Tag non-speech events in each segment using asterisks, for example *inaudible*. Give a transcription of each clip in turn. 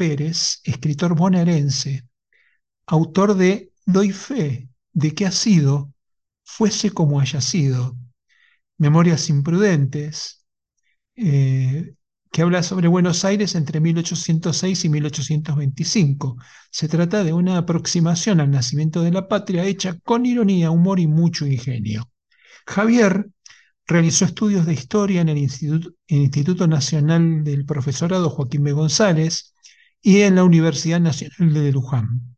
Pérez, escritor bonaerense, autor de Doy fe de que ha sido, fuese como haya sido, Memorias imprudentes, eh, que habla sobre Buenos Aires entre 1806 y 1825. Se trata de una aproximación al nacimiento de la patria hecha con ironía, humor y mucho ingenio. Javier realizó estudios de historia en el Instituto, Instituto Nacional del Profesorado Joaquín B. González, y en la Universidad Nacional de Luján.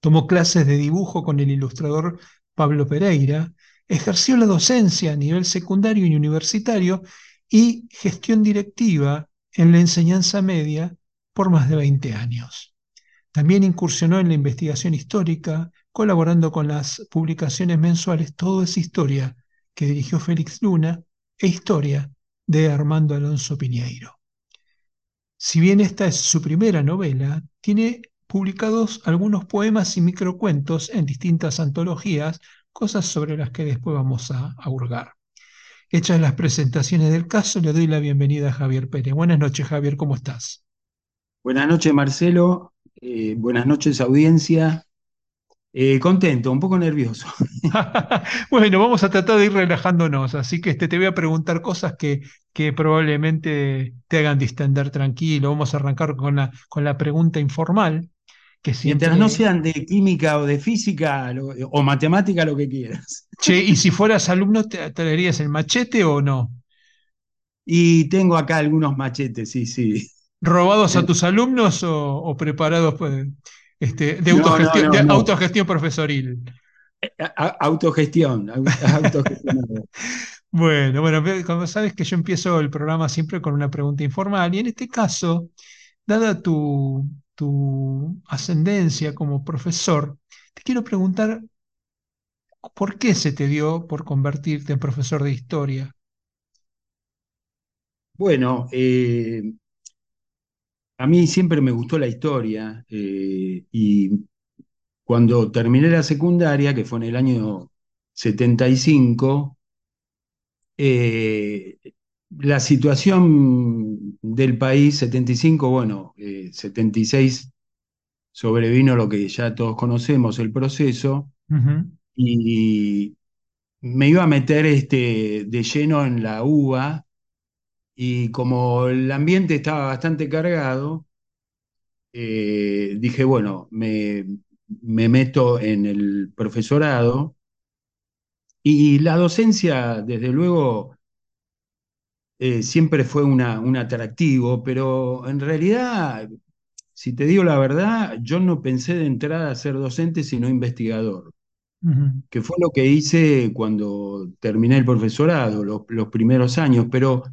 Tomó clases de dibujo con el ilustrador Pablo Pereira, ejerció la docencia a nivel secundario y universitario y gestión directiva en la enseñanza media por más de 20 años. También incursionó en la investigación histórica, colaborando con las publicaciones mensuales Todo es Historia, que dirigió Félix Luna, e Historia, de Armando Alonso Piñeiro. Si bien esta es su primera novela, tiene publicados algunos poemas y microcuentos en distintas antologías, cosas sobre las que después vamos a, hurgar. Hechas las presentaciones del caso, le doy la bienvenida a Javier Pérez. Buenas noches, Javier, ¿cómo estás? Buenas noches, Marcelo. Eh, buenas noches, audiencia. Eh, contento, un poco nervioso. *laughs* *laughs* bueno, vamos a tratar de ir relajándonos, así que este, te voy a preguntar cosas que, que probablemente te hagan distender tranquilo. Vamos a arrancar con la, con la pregunta informal. Que Mientras no sean de química o de física o matemática, lo que quieras. *laughs* Che, y si fueras alumno, ¿te traerías el machete o no? Y tengo acá algunos machetes, sí, sí. ¿Robados a eh. tus alumnos o, o preparados? Pues? Este, de, autogestión, profesoril. Autogestión, *laughs* bueno, bueno, como sabes que yo empiezo el programa siempre con una pregunta informal y en este caso, dada tu, tu ascendencia como profesor, te quiero preguntar ¿por qué se te dio por convertirte en profesor de historia? Bueno, eh, a mí siempre me gustó la historia eh, y cuando terminé la secundaria, que fue en el año 75, eh, la situación del país, 75, bueno, 76 eh, sobrevino lo que ya todos conocemos, el proceso, y me iba a meter este, de lleno en la UBA, y como el ambiente estaba bastante cargado, eh, dije, bueno, me, meto en el profesorado y la docencia, desde luego, eh, siempre fue una, un atractivo, pero en realidad, si te digo la verdad, yo no pensé de entrada a ser docente, sino investigador, que fue lo que hice cuando terminé el profesorado, los, los primeros años, pero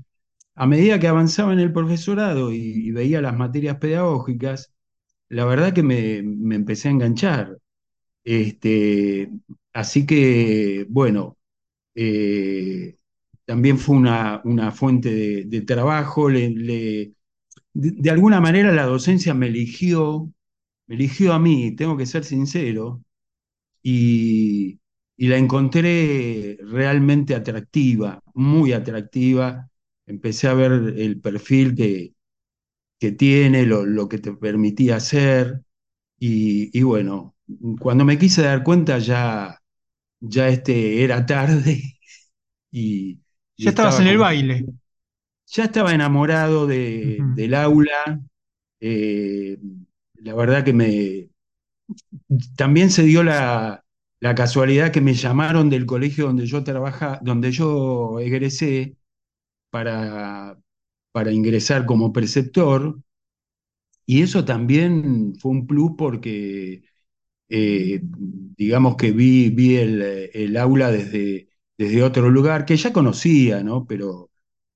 a medida que avanzaba en el profesorado y, veía las materias pedagógicas, la verdad que me, empecé a enganchar. Este, así que, bueno, eh, también fue una, fuente de, trabajo. de, alguna manera la docencia me eligió, me eligió a mí, tengo que ser sincero, y la encontré realmente atractiva, muy atractiva empecé a ver el perfil que, que tiene, lo, que te permitía hacer, y, bueno, cuando me quise dar cuenta ya, ya este, era tarde *laughs* y... ya estabas en el baile. Ya estaba enamorado de, del aula, eh, la verdad que me... También se dio la, la casualidad que me llamaron del colegio donde yo trabaja, donde yo egresé para, para ingresar como preceptor, y eso también fue un plus porque, eh, digamos que vi, vi el, el aula desde, desde otro lugar que ya conocía, ¿no? Pero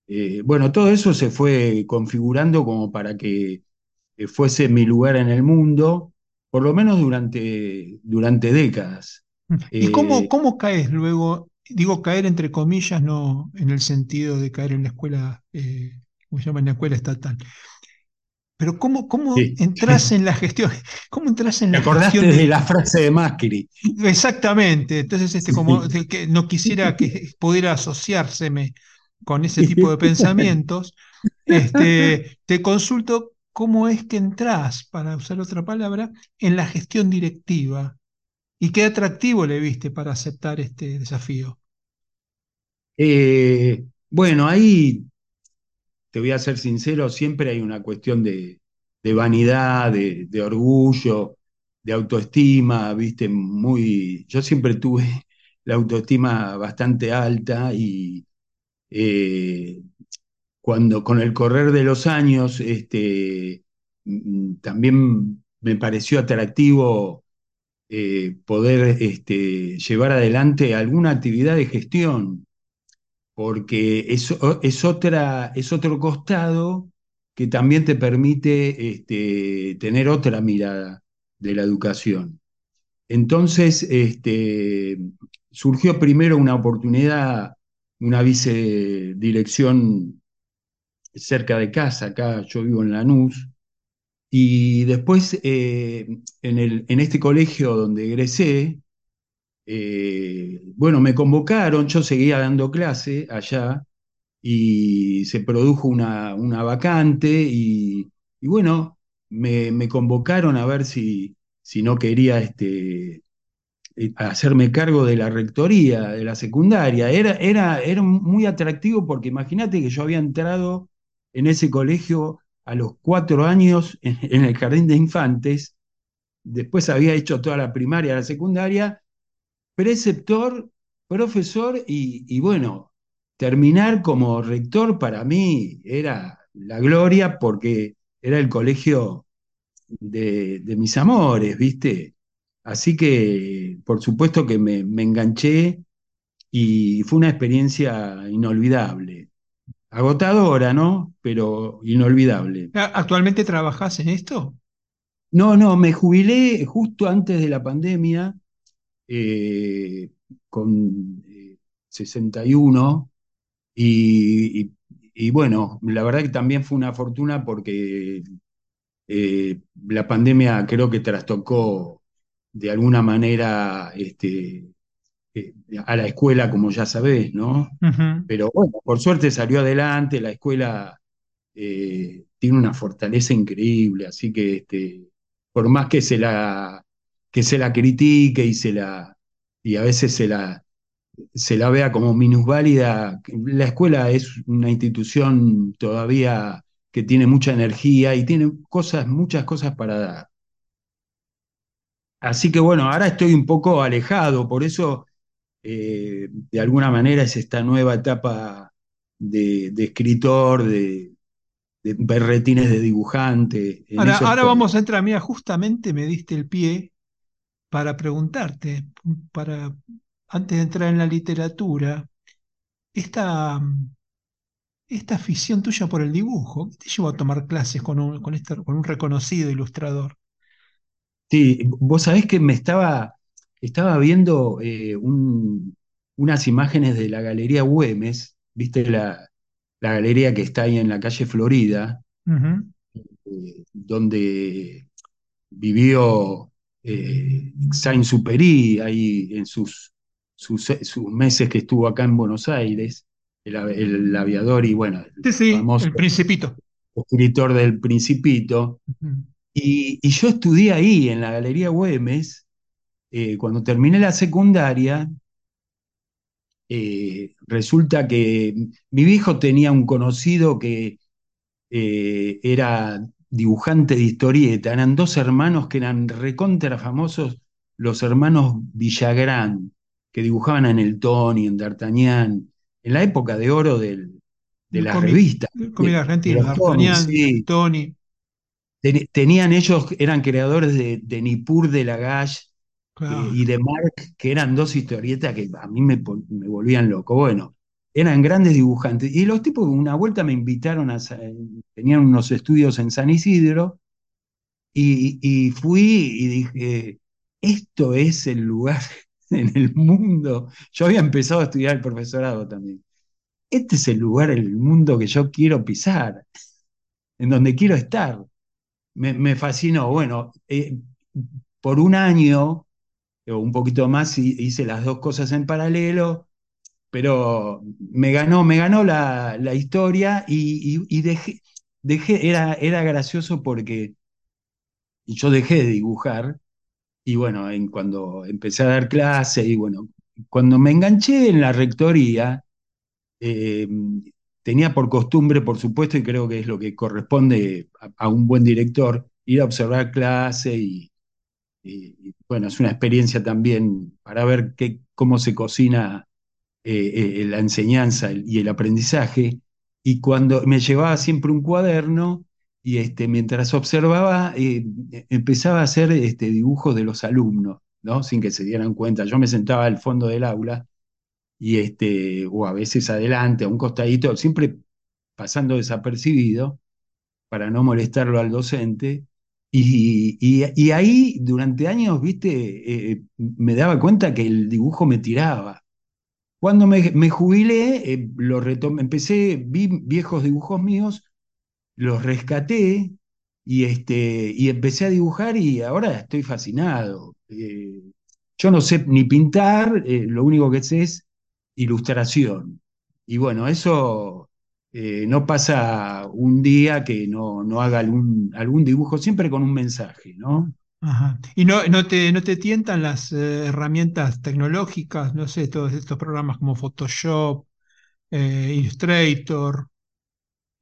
eh, bueno, todo eso se fue configurando como para que eh, fuese mi lugar en el mundo, por lo menos durante, durante décadas. ¿Y cómo, eh, cómo caes luego? Digo caer entre comillas, no en el sentido de caer en la escuela, eh, ¿cómo se llama? En la escuela estatal. Pero ¿cómo, cómo entras en la gestión? *laughs* ¿Cómo entras en la ¿Te acordaste de... la frase de Macri? Exactamente. Entonces, este, como que no quisiera que pudiera asociárseme con ese tipo de pensamientos, este, te consulto cómo es que entras, para usar otra palabra, en la gestión directiva. ¿Y qué atractivo le viste para aceptar este desafío? Eh, bueno, ahí te voy a ser sincero, siempre hay una cuestión de, vanidad, de, orgullo, de autoestima, viste, muy. Yo siempre tuve *laughs* la autoestima bastante alta y eh, cuando con el correr de los años, este, mm, también me pareció atractivo eh, poder este, llevar adelante alguna actividad de gestión, porque es, es, es otro costado que también te permite este, tener otra mirada de la educación. Entonces, este, surgió primero una oportunidad, una vicedirección cerca de casa, acá yo vivo en Lanús, y después, eh, en, el, en, este colegio donde egresé, eh, bueno, me convocaron, yo seguía dando clase allá y se produjo una, una vacante y, y bueno, me, me, convocaron a ver si, si no quería este, eh, hacerme cargo de la rectoría de la secundaria. Era, era, era muy atractivo porque imagínate que yo había entrado en ese colegio a los cuatro años en, el jardín de infantes, después había hecho toda la primaria, la secundaria, preceptor, profesor y, bueno, terminar como rector para mí era la gloria porque era el colegio de, mis amores, ¿viste? Así que por supuesto que me enganché y fue una experiencia inolvidable. Agotadora, ¿no? Pero inolvidable. ¿Actualmente trabajas en esto? No, no, me jubilé justo antes de la pandemia, eh, con 61, eh, y, bueno, la verdad que también fue una fortuna porque eh, la pandemia creo que trastocó de alguna manera este, eh, a la escuela, como ya sabés, ¿no? Pero bueno, por suerte salió adelante, la escuela eh, tiene una fortaleza increíble, así que este, por más que se la, que se la critique y, se la, y a veces se la, se la vea como minusválida, la escuela es una institución todavía que tiene mucha energía y tiene cosas, muchas cosas para dar. Así que bueno, ahora estoy un poco alejado, por eso eh, de alguna manera es esta nueva etapa de, escritor, de, berretines de dibujante. Ahora, vamos a entrar, mira, justamente me diste el pie para preguntarte, para, antes de entrar en la literatura, esta, esta afición tuya por el dibujo, ¿qué te llevó a tomar clases con un, con, este, con un reconocido ilustrador? Sí, vos sabés que me estaba estaba viendo eh, unas imágenes de la Galería Güemes, viste la, galería que está ahí en la calle Florida, eh, donde vivió eh, Saint-Supéry ahí en sus, sus, meses que estuvo acá en Buenos Aires, el, aviador y bueno, el famoso el Principito. Escritor del Principito. y, y, yo estudié ahí, en la Galería Güemes, eh, cuando terminé la secundaria, eh, resulta que mi viejo tenía un conocido que eh, era dibujante de historieta, eran dos hermanos que eran recontra famosos, los hermanos Villagrán, que dibujaban en el Tony, en D'Artagnan, en la época de oro del, de las revistas. Cómic argentino, D'Artagnan, Tony. tenían ellos, eran creadores de, de Nippur de Lagash y de Mark, que eran dos historietas que a mí me, me volvían loco. Bueno, eran grandes dibujantes. Y los tipos, una vuelta me invitaron a. Tenían unos estudios en San Isidro, y, fui y dije: Esto es el lugar *laughs* en el mundo. Yo había empezado a estudiar el profesorado también. Este es el lugar en el mundo que yo quiero pisar, en donde quiero estar. Me, fascinó. Bueno, eh, por un año o un poquito más hice las dos cosas en paralelo pero me ganó, me ganó la, historia y, dejé, dejé, era, era gracioso porque yo dejé de dibujar y bueno, en, cuando empecé a dar clase y bueno, cuando me enganché en la rectoría, eh, tenía por costumbre, por supuesto, y creo que es lo que corresponde a, un buen director, ir a observar clase y, bueno, es una experiencia también para ver qué, cómo se cocina eh, eh, la enseñanza y el aprendizaje, y cuando me llevaba siempre un cuaderno, y este, mientras observaba, eh, empezaba a hacer este, dibujos de los alumnos, ¿no? sin que se dieran cuenta. Yo me sentaba al fondo del aula, y este, o a veces adelante, a un costadito, siempre pasando desapercibido, para no molestarlo al docente. Y, ahí, durante años, viste, me daba cuenta que el dibujo me tiraba. Cuando me, jubilé, eh, lo empecé, vi viejos dibujos míos, los rescaté y, este, y empecé a dibujar y ahora estoy fascinado. Eh, yo no sé ni pintar, eh, lo único que sé es ilustración. Y bueno, eso no pasa un día que no, no haga algún, algún dibujo, siempre con un mensaje, ¿no? ¿Y no, no, te, no te tientan las eh, herramientas tecnológicas? No sé, todos estos programas como Photoshop, eh, Illustrator.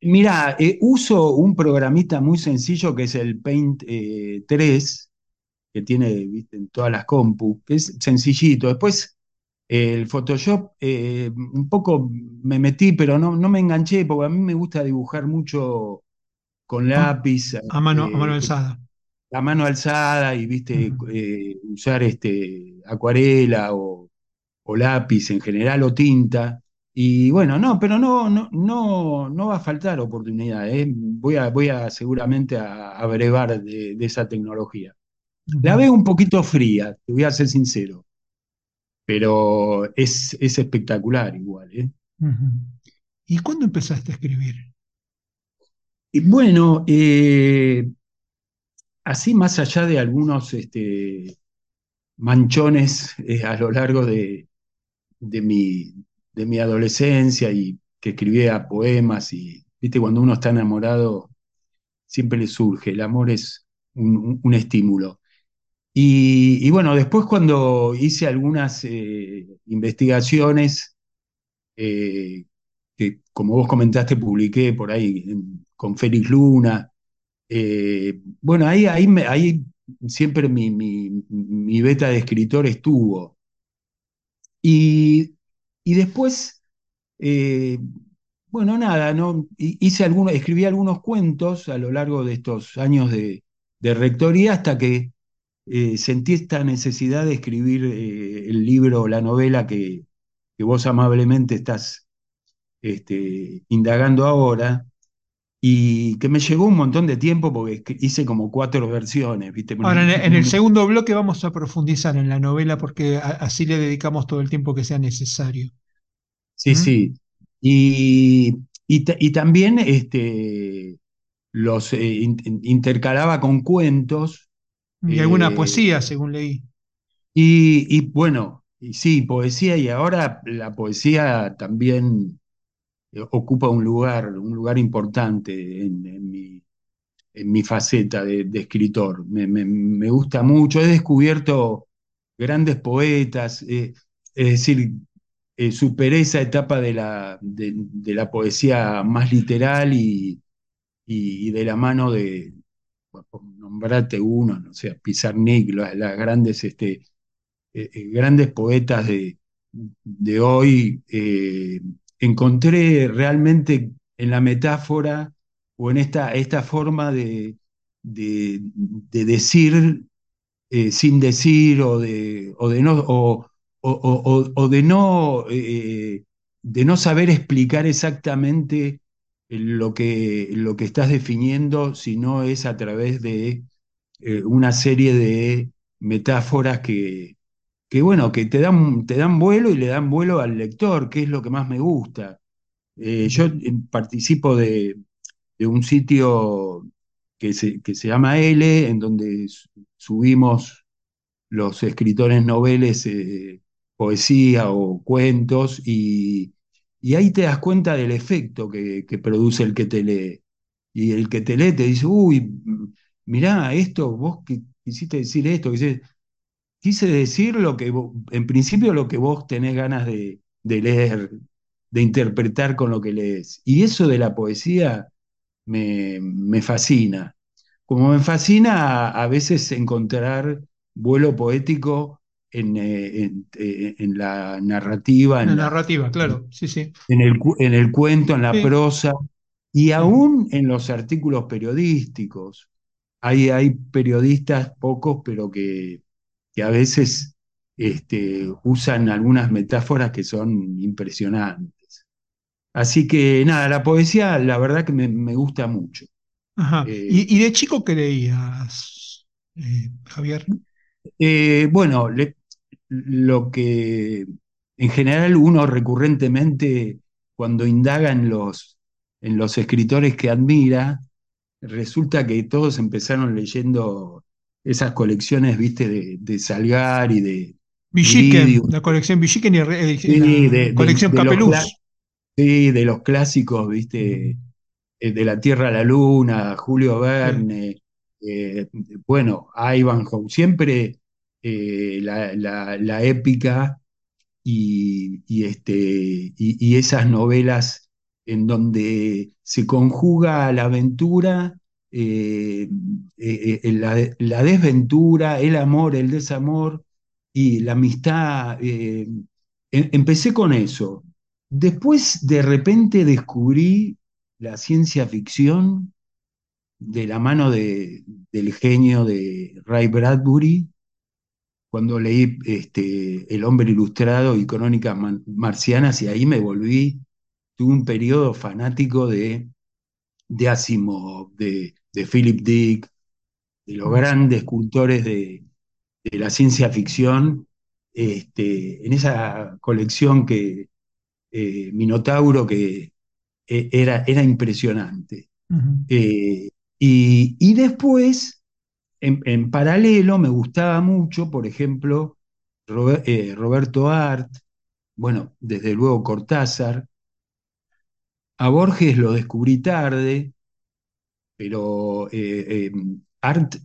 Mira, eh, uso un programita muy sencillo que es el Paint 3, que tiene ¿viste? en todas las compu, que es sencillito. Después el Photoshop, un poco me metí, pero no, no me enganché, porque a mí me gusta dibujar mucho con lápiz. A, mano, a mano alzada la mano alzada y viste eh, usar este acuarela o, lápiz en general o tinta. Y bueno, no, pero no, no, no, no va a faltar oportunidad. ¿eh? Voy, a, voy a seguramente a, brevar de, esa tecnología. La veo un poquito fría, te voy a ser sincero, pero es, es espectacular igual. ¿eh? ¿Y cuándo empezaste a escribir? Y bueno, eh, así más allá de algunos este, manchones eh, a lo largo de, mi, de mi adolescencia y que escribía poemas y, viste, cuando uno está enamorado, siempre le surge, el amor es un, estímulo. Y, bueno, después cuando hice algunas eh, investigaciones, eh, que como vos comentaste, publiqué por ahí con Félix Luna, eh, bueno, ahí, ahí, ahí siempre mi, beta de escritor estuvo. Y, después, eh, bueno, nada, ¿no? Hice algunos, escribí algunos cuentos a lo largo de estos años de, rectoría hasta que eh, sentí esta necesidad de escribir el libro, la novela que, vos amablemente estás este, indagando ahora y que me llegó un montón de tiempo porque hice como cuatro versiones, ¿viste? Ahora, en el, segundo bloque vamos a profundizar en la novela porque así le dedicamos todo el tiempo que sea necesario. Sí, ¿Mm? sí. Y, y, también este, los eh, intercalaba con cuentos. Y alguna eh, poesía, según leí. Y, y bueno, y sí, poesía, y ahora la poesía también ocupa un lugar, un lugar importante en, mi, en mi, faceta de, escritor. Me, gusta mucho, he descubierto grandes poetas, eh, es decir, eh, superé esa etapa de la, de, la poesía más literal y, y, de la mano de, nombrate uno, no sé, Pizarnik, las, grandes, este, grandes poetas de, de hoy, encontré realmente en la metáfora o en esta, esta forma de, de, decir eh, sin decir o de, o de no, o, o, de, no eh, de no saber explicar exactamente lo que, lo que estás definiendo, si no es a través de eh, una serie de metáforas que, que, bueno, que te dan, te dan vuelo y le dan vuelo al lector, que es lo que más me gusta. yo participo de, de un sitio que se, que se llama L, en donde subimos los escritores noveles, eh, poesía o cuentos, y, ahí te das cuenta del efecto que, produce el que te lee. Y el que te lee te dice, uy, mirá, esto, vos quisiste decir esto, quise, decir lo que, en principio lo que vos tenés ganas de, de leer, de interpretar con lo que lees. Y eso de la poesía me, fascina. Como me fascina a, veces encontrar vuelo poético en, eh, eh, en, la narrativa. En la, narrativa, claro, sí, sí. En el, en el cuento, en la prosa y aún en los artículos periodísticos. Hay, hay periodistas, pocos, pero que, que a veces este, usan algunas metáforas que son impresionantes. Así que nada, la poesía la verdad que me, gusta mucho. Ajá. Eh, ¿Y, de chico qué leías, eh, Javier? Eh, bueno, lo que en general uno recurrentemente cuando indaga en los, en los escritores que admira, resulta que todos empezaron leyendo esas colecciones, viste, de, de Salgar y de... Villiquen, la colección Villiquen y, la colección Capeluz. Sí, de los clásicos, viste, eh, de la Tierra a la Luna, Julio Verne, eh, bueno, Ivanhoe, siempre eh, la, épica y, este, y, esas novelas en donde se conjuga la aventura, la, desventura, el amor, el desamor y la amistad. Em, empecé con eso. Después de repente descubrí la ciencia ficción de la mano del genio de Ray Bradbury, cuando leí este, El hombre ilustrado y Crónicas marcianas, y ahí me volví, tuve un periodo fanático de, de Asimov, de, Philip Dick, de los grandes escultores de, la ciencia ficción, este, en esa colección que, eh, Minotauro que eh, era, era impresionante. Eh, y, después, en, paralelo, me gustaba mucho, por ejemplo, Roberto Art, bueno, desde luego Cortázar. A Borges lo descubrí tarde, pero Art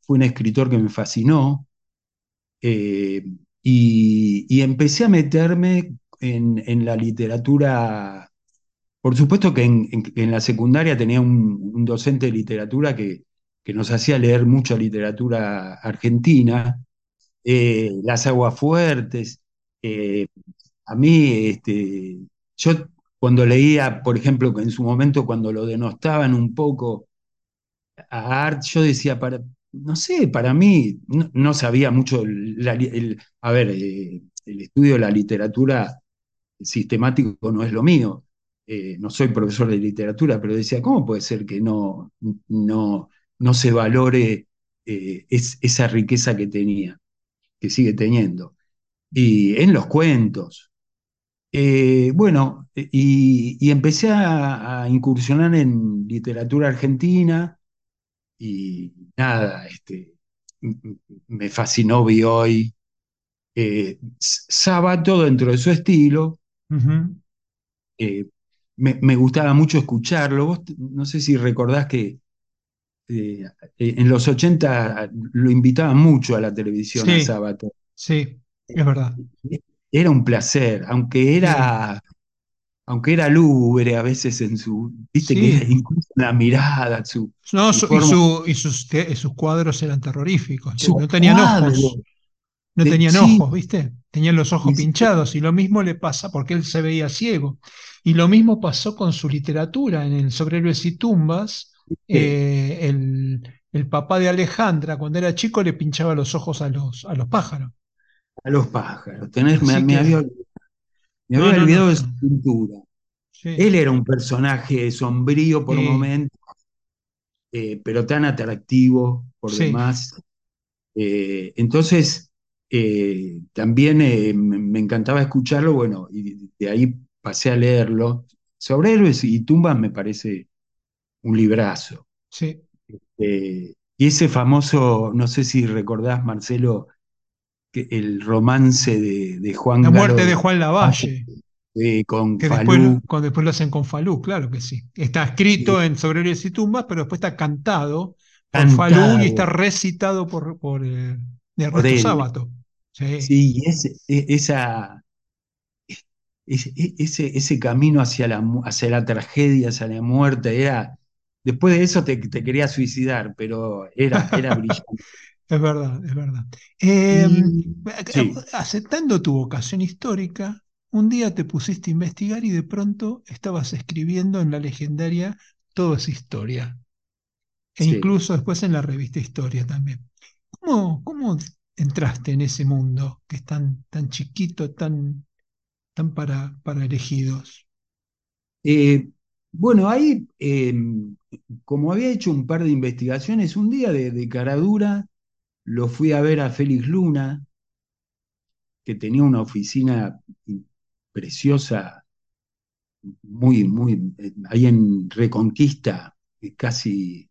fue un escritor que me fascinó. y, empecé a meterme en, la literatura, por supuesto que en, la secundaria tenía un, docente de literatura que, nos hacía leer mucha literatura argentina, eh, Las Aguas Fuertes. Eh, a mí, este, yo cuando leía, por ejemplo, en su momento cuando lo denostaban un poco a Art, yo decía, para, no sé, para mí no, sabía mucho, a ver, eh, el estudio de la literatura sistemático no es lo mío. No soy profesor de literatura, pero decía, ¿cómo puede ser que no, no se valore eh, esa riqueza que tenía, que sigue teniendo? Y en los cuentos. Eh, bueno, y, empecé a, incursionar en literatura argentina y nada, este, me fascinó Bioy. Eh, Sábato dentro de su estilo, eh, me, gustaba mucho escucharlo. Vos no sé si recordás que eh, en los 80 lo invitaban mucho a la televisión a sábado. Sí, es verdad. Era un placer, aunque era aunque era lúgubre a veces en su, viste que incluso la mirada, su, no, y, sus, sus, cuadros eran terroríficos, no tenían ojos, no tenían ojos, viste, tenían los ojos pinchados y lo mismo le pasa porque él se veía ciego. Y lo mismo pasó con su literatura en el Sobre y Tumbas, eh, el, el, papá de Alejandra cuando era chico le pinchaba los ojos a los, a los pájaros. A los pájaros, Tenés, me, había me había olvidado de su pintura. Él era un personaje sombrío por momentos, eh, pero tan atractivo por demás. Eh, entonces, eh, también me, encantaba escucharlo, bueno, y de ahí pasé a leerlo. Sobre héroes y tumbas me parece un librazo. Sí. y ese famoso, no sé si recordás, Marcelo, el romance de, Juan La muerte de Juan Lavalle. con que Después, después lo hacen con Falú, claro que sí. Está escrito en Sobre y tumbas, pero después está cantado por Falú y está recitado por, por, eh, Ernesto Sábato. Sí, e, esa, ese, ese, camino hacia la, hacia la tragedia, hacia la muerte, era. Después de eso te, quería suicidar, pero era, era *laughs* brillante. Es verdad, es verdad. Em, aceptando tu vocación histórica, un día te pusiste a investigar y de pronto estabas escribiendo en la legendaria Todo es Historia. E incluso después en la revista Historia también. ¿Cómo, cómo entraste en ese mundo que es tan, tan chiquito, tan, tan para, para elegidos? Eh, bueno, ahí, em, como había hecho un par de investigaciones, un día de, de caradura lo fui a ver a Félix Luna, que tenía una oficina preciosa, muy, muy, ahí en Reconquista, casi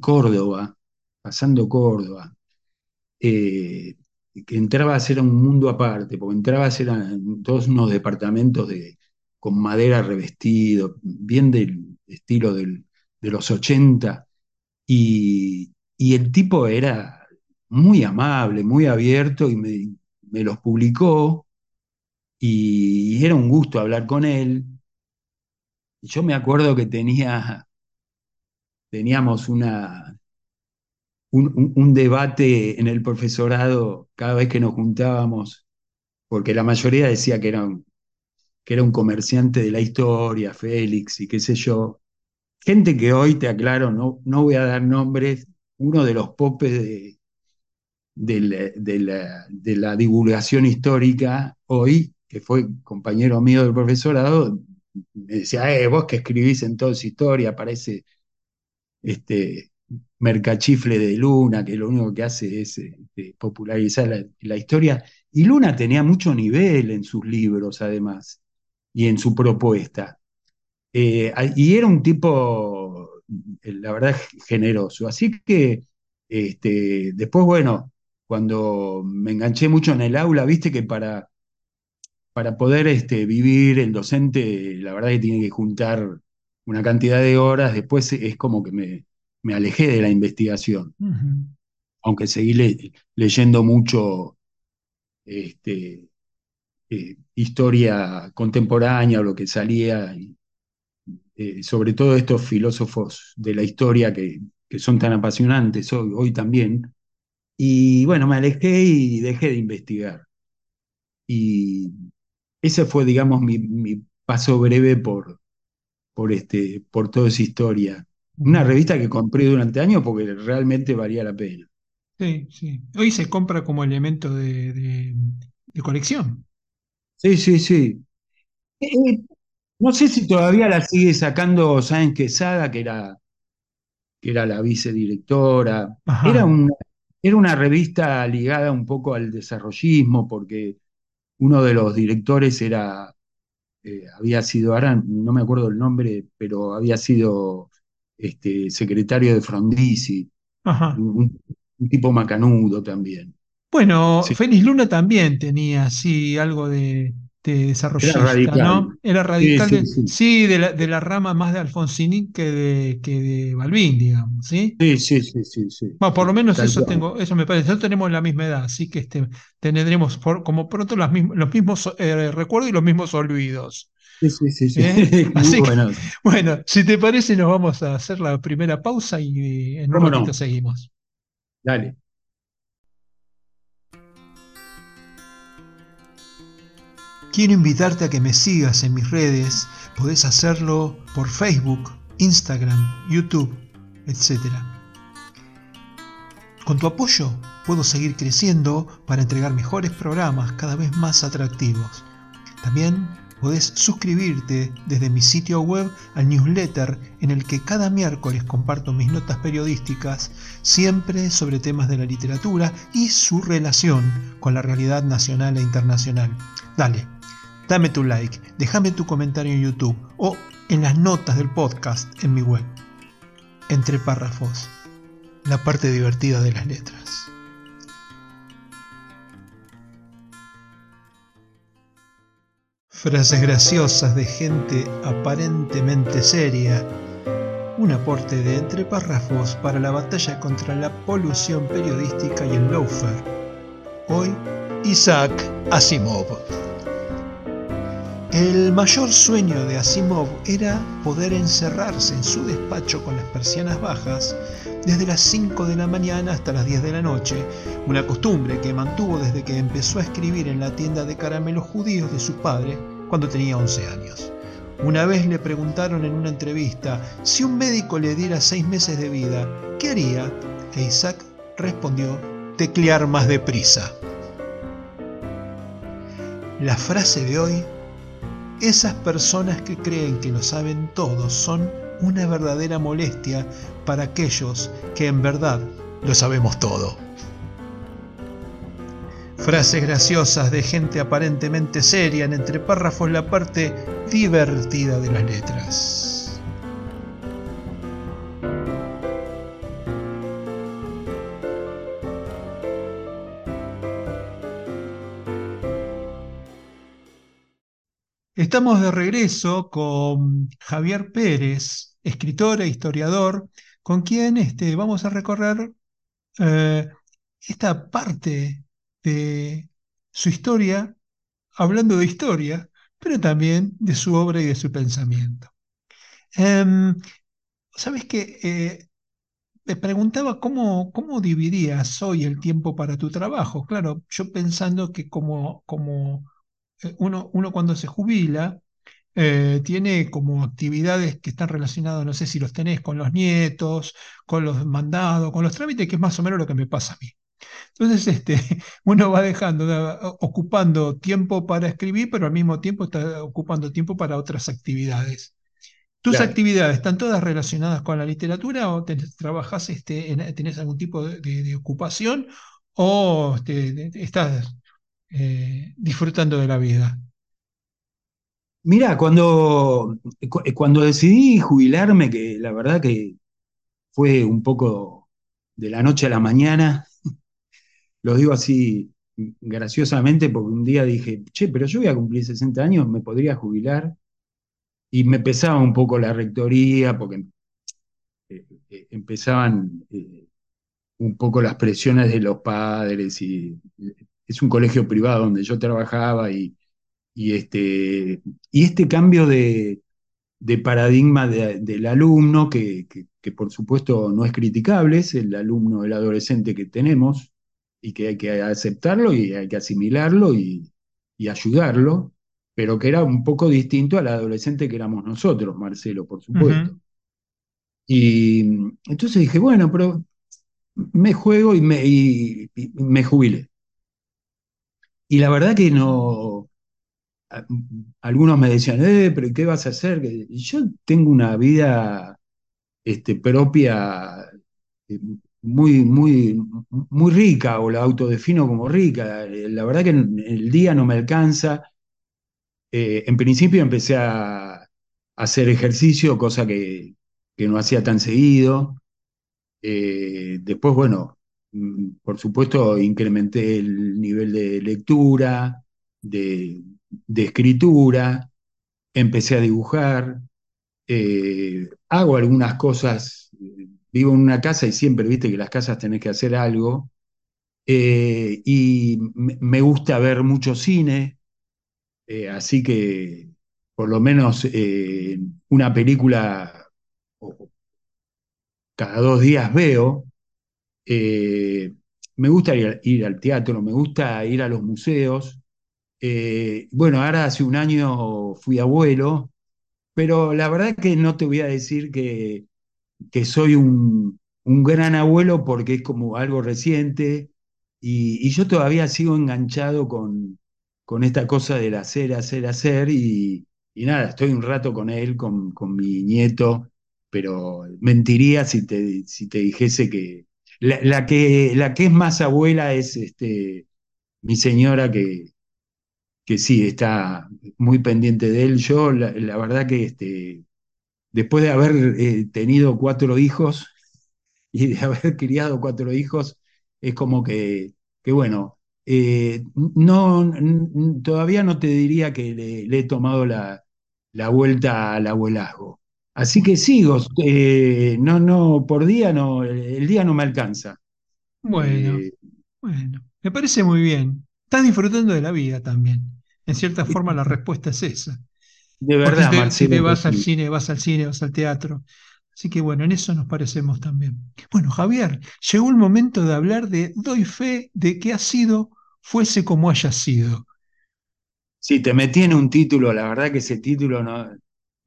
Córdoba, pasando Córdoba, eh, que entraba a ser un mundo aparte, porque entraba a ser todos unos departamentos de, con madera revestido, bien del estilo de los 80, y, y el tipo era muy amable, muy abierto y me, los publicó y era un gusto hablar con él. Yo me acuerdo que tenía, teníamos una, un, debate en el profesorado cada vez que nos juntábamos, porque la mayoría decía que era un, que era un comerciante de la historia, Félix y qué sé yo. Gente que hoy, te aclaro, no, no voy a dar nombres, uno de los popes de, la, divulgación histórica hoy, que fue compañero mío del profesorado, me decía, eh, vos que escribís en esa historia, parece este mercachifle de Luna, que lo único que hace es este, popularizar la, historia. Y Luna tenía mucho nivel en sus libros, además, y en su propuesta. Eh, y era un tipo la verdad, generoso. Así que este, después, bueno, cuando me enganché mucho en el aula, viste que para, para poder este, vivir el docente, la verdad que tiene que juntar una cantidad de horas, después es como que me, me alejé de la investigación, aunque seguí leyendo mucho este, eh, historia contemporánea o lo que salía. Eh, sobre todo estos filósofos de la historia que, son tan apasionantes hoy, también. Y bueno, me alejé y dejé de investigar. Y ese fue, digamos, mi, paso breve por, por, este, por toda esa historia. Una revista que compré durante años porque realmente valía la pena. Sí, sí. Hoy se compra como elemento de, colección. Sí, sí, sí. Eh, eh, no sé si todavía la sigue sacando Sáenz Quesada, que era, que era la vicedirectora. Era una, era una revista ligada un poco al desarrollismo, porque uno de los directores era, eh, había sido, ahora no me acuerdo el nombre, pero había sido este, secretario de Frondizi, un, tipo macanudo también. Bueno, Félix Luna también tenía así algo de, de desarrollista, era radical. ¿no? Era radical, sí, de, la, de, la, rama más de Alfonsini que de, que de Balbín, digamos, ¿sí? Sí, sí, sí, sí. Bueno, por lo menos eso tengo, eso me parece. Nosotros tenemos la misma edad, así que este, tendremos como pronto los mismos, los mismos eh, recuerdos y los mismos olvidos. Sí, sí, sí. sí. ¿Eh? *laughs* Así bueno. bueno, si te parece, nos vamos a hacer la primera pausa y en un ratito seguimos. Dale. Quiero invitarte a que me sigas en mis redes. Podés hacerlo por Facebook, Instagram, YouTube, etc. Con tu apoyo puedo seguir creciendo para entregar mejores programas cada vez más atractivos. También podés suscribirte desde mi sitio web al newsletter en el que cada miércoles comparto mis notas periodísticas, siempre sobre temas de la literatura y su relación con la realidad nacional e internacional. Dale, dame tu like, déjame tu comentario en YouTube o en las notas del podcast en mi web. Entre párrafos, la parte divertida de las letras. Frases graciosas de gente aparentemente seria. Un aporte de entre párrafos para la batalla contra la polución periodística y el loafer. Hoy, Isaac Asimov. El mayor sueño de Asimov era poder encerrarse en su despacho con las persianas bajas desde las 5 de la mañana hasta las 10 de la noche, una costumbre que mantuvo desde que empezó a escribir en la tienda de caramelos judíos de su padre cuando tenía 11 años. Una vez le preguntaron en una entrevista si un médico le diera 6 meses de vida, ¿qué haría? E Isaac respondió, teclear más deprisa. La frase de hoy esas personas que creen que lo saben todo son una verdadera molestia para aquellos que en verdad lo sabemos todo. Frases graciosas de gente aparentemente seria en entre párrafos la parte divertida de las letras. Estamos de regreso con Javier Pérez, escritor e historiador, con quien este, vamos a recorrer eh, esta parte de su historia, hablando de historia, pero también de su obra y de su pensamiento. Em, Sabes que eh, me preguntaba cómo, cómo dividías hoy el tiempo para tu trabajo. Claro, yo pensando que como, como uno, uno cuando se jubila, eh, tiene como actividades que están relacionadas, no sé si los tenés con los nietos, con los mandados, con los trámites, que es más o menos lo que me pasa a mí. Entonces, este, *laughs* uno va dejando, ocupando tiempo para escribir, pero al mismo tiempo está ocupando tiempo para otras actividades. ¿Tus actividades están todas relacionadas con la literatura o tenés, trabajas, este, tenés algún tipo de, ocupación o este, estás eh, disfrutando de la vida? Mira, cuando, cuando decidí jubilarme, que la verdad que fue un poco de la noche a la mañana, *laughs* lo digo así graciosamente porque un día dije, che, pero yo voy a cumplir 60 años, me podría jubilar. Y me pesaba un poco la rectoría porque eh, eh, empezaban un poco las presiones de los padres y es un colegio privado donde yo trabajaba y, este, y este cambio de, paradigma del alumno, que, por supuesto no es criticable, es el alumno, el adolescente que tenemos y que hay que aceptarlo y hay que asimilarlo y, ayudarlo, pero que era un poco distinto al adolescente que éramos nosotros, Marcelo, por supuesto. Y entonces dije, bueno, pero me juego y me, y me jubilé. Y la verdad que no, algunos me decían, eh, pero ¿qué vas a hacer? Yo tengo una vida este, propia eh, muy, muy, muy rica, o la autodefino como rica. La verdad que el día no me alcanza. Eh, en principio empecé a, hacer ejercicio, cosa que, no hacía tan seguido. después, bueno, por supuesto, incrementé el nivel de lectura, de, escritura, empecé a dibujar, eh, hago algunas cosas, vivo en una casa y siempre viste que las casas tenés que hacer algo, eh, y me gusta ver mucho cine, eh, así que por lo menos eh, una película cada dos días veo. Eh, me gusta ir, al teatro, me gusta ir a los museos. Eh, bueno, ahora hace un año fui abuelo, pero la verdad que no te voy a decir que, que soy un, un gran abuelo porque es como algo reciente y, yo todavía sigo enganchado con, con, esta cosa del hacer, hacer, hacer y, nada, estoy un rato con él, con, mi nieto, pero mentiría si te, si te dijese que la, que la que es más abuela es este, mi señora que, que sí, está muy pendiente de él. Yo la, verdad que este, después de haber eh, tenido cuatro hijos, *laughs* y de haber criado cuatro hijos, es como que, que bueno, eh, no, todavía no te diría que le, he tomado la, la, vuelta al abuelazgo. Así que sigo, eh, no, no, por día no, el día no me alcanza. Bueno, eh, bueno, me parece muy bien. Estás disfrutando de la vida también. En cierta forma la respuesta es esa. De verdad, si te vas al cine, vas al cine, vas al teatro, Así que bueno, en eso nos parecemos también. Bueno, Javier, llegó el momento de hablar de doy fe de que ha sido, fuese como haya sido. Sí, te metí en un título, la verdad que ese título no,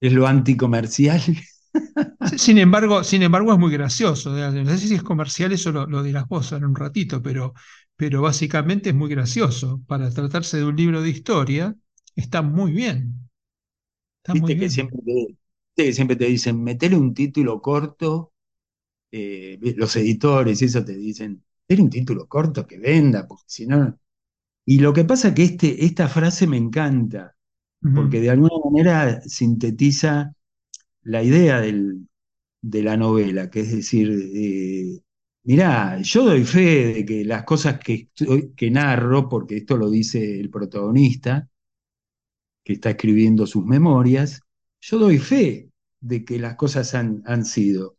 es lo anticomercial. Sin embargo, sin embargo, es muy gracioso. No sé si es comercial, eso lo, dirás vos en un ratito, pero, pero básicamente es muy gracioso. Para tratarse de un libro de historia, está muy bien. Está muy bien. que siempre que siempre te dicen, metele un título corto, eh, los editores y eso te dicen, metele un título corto que venda, porque si no... Y lo que pasa es que este, esta frase me encanta, porque de alguna manera sintetiza la idea de la novela, que es decir, eh, mirá, yo doy fe de que las cosas que, que narro, porque esto lo dice el protagonista, que está escribiendo sus memorias, yo doy fe de que las cosas han, han sido.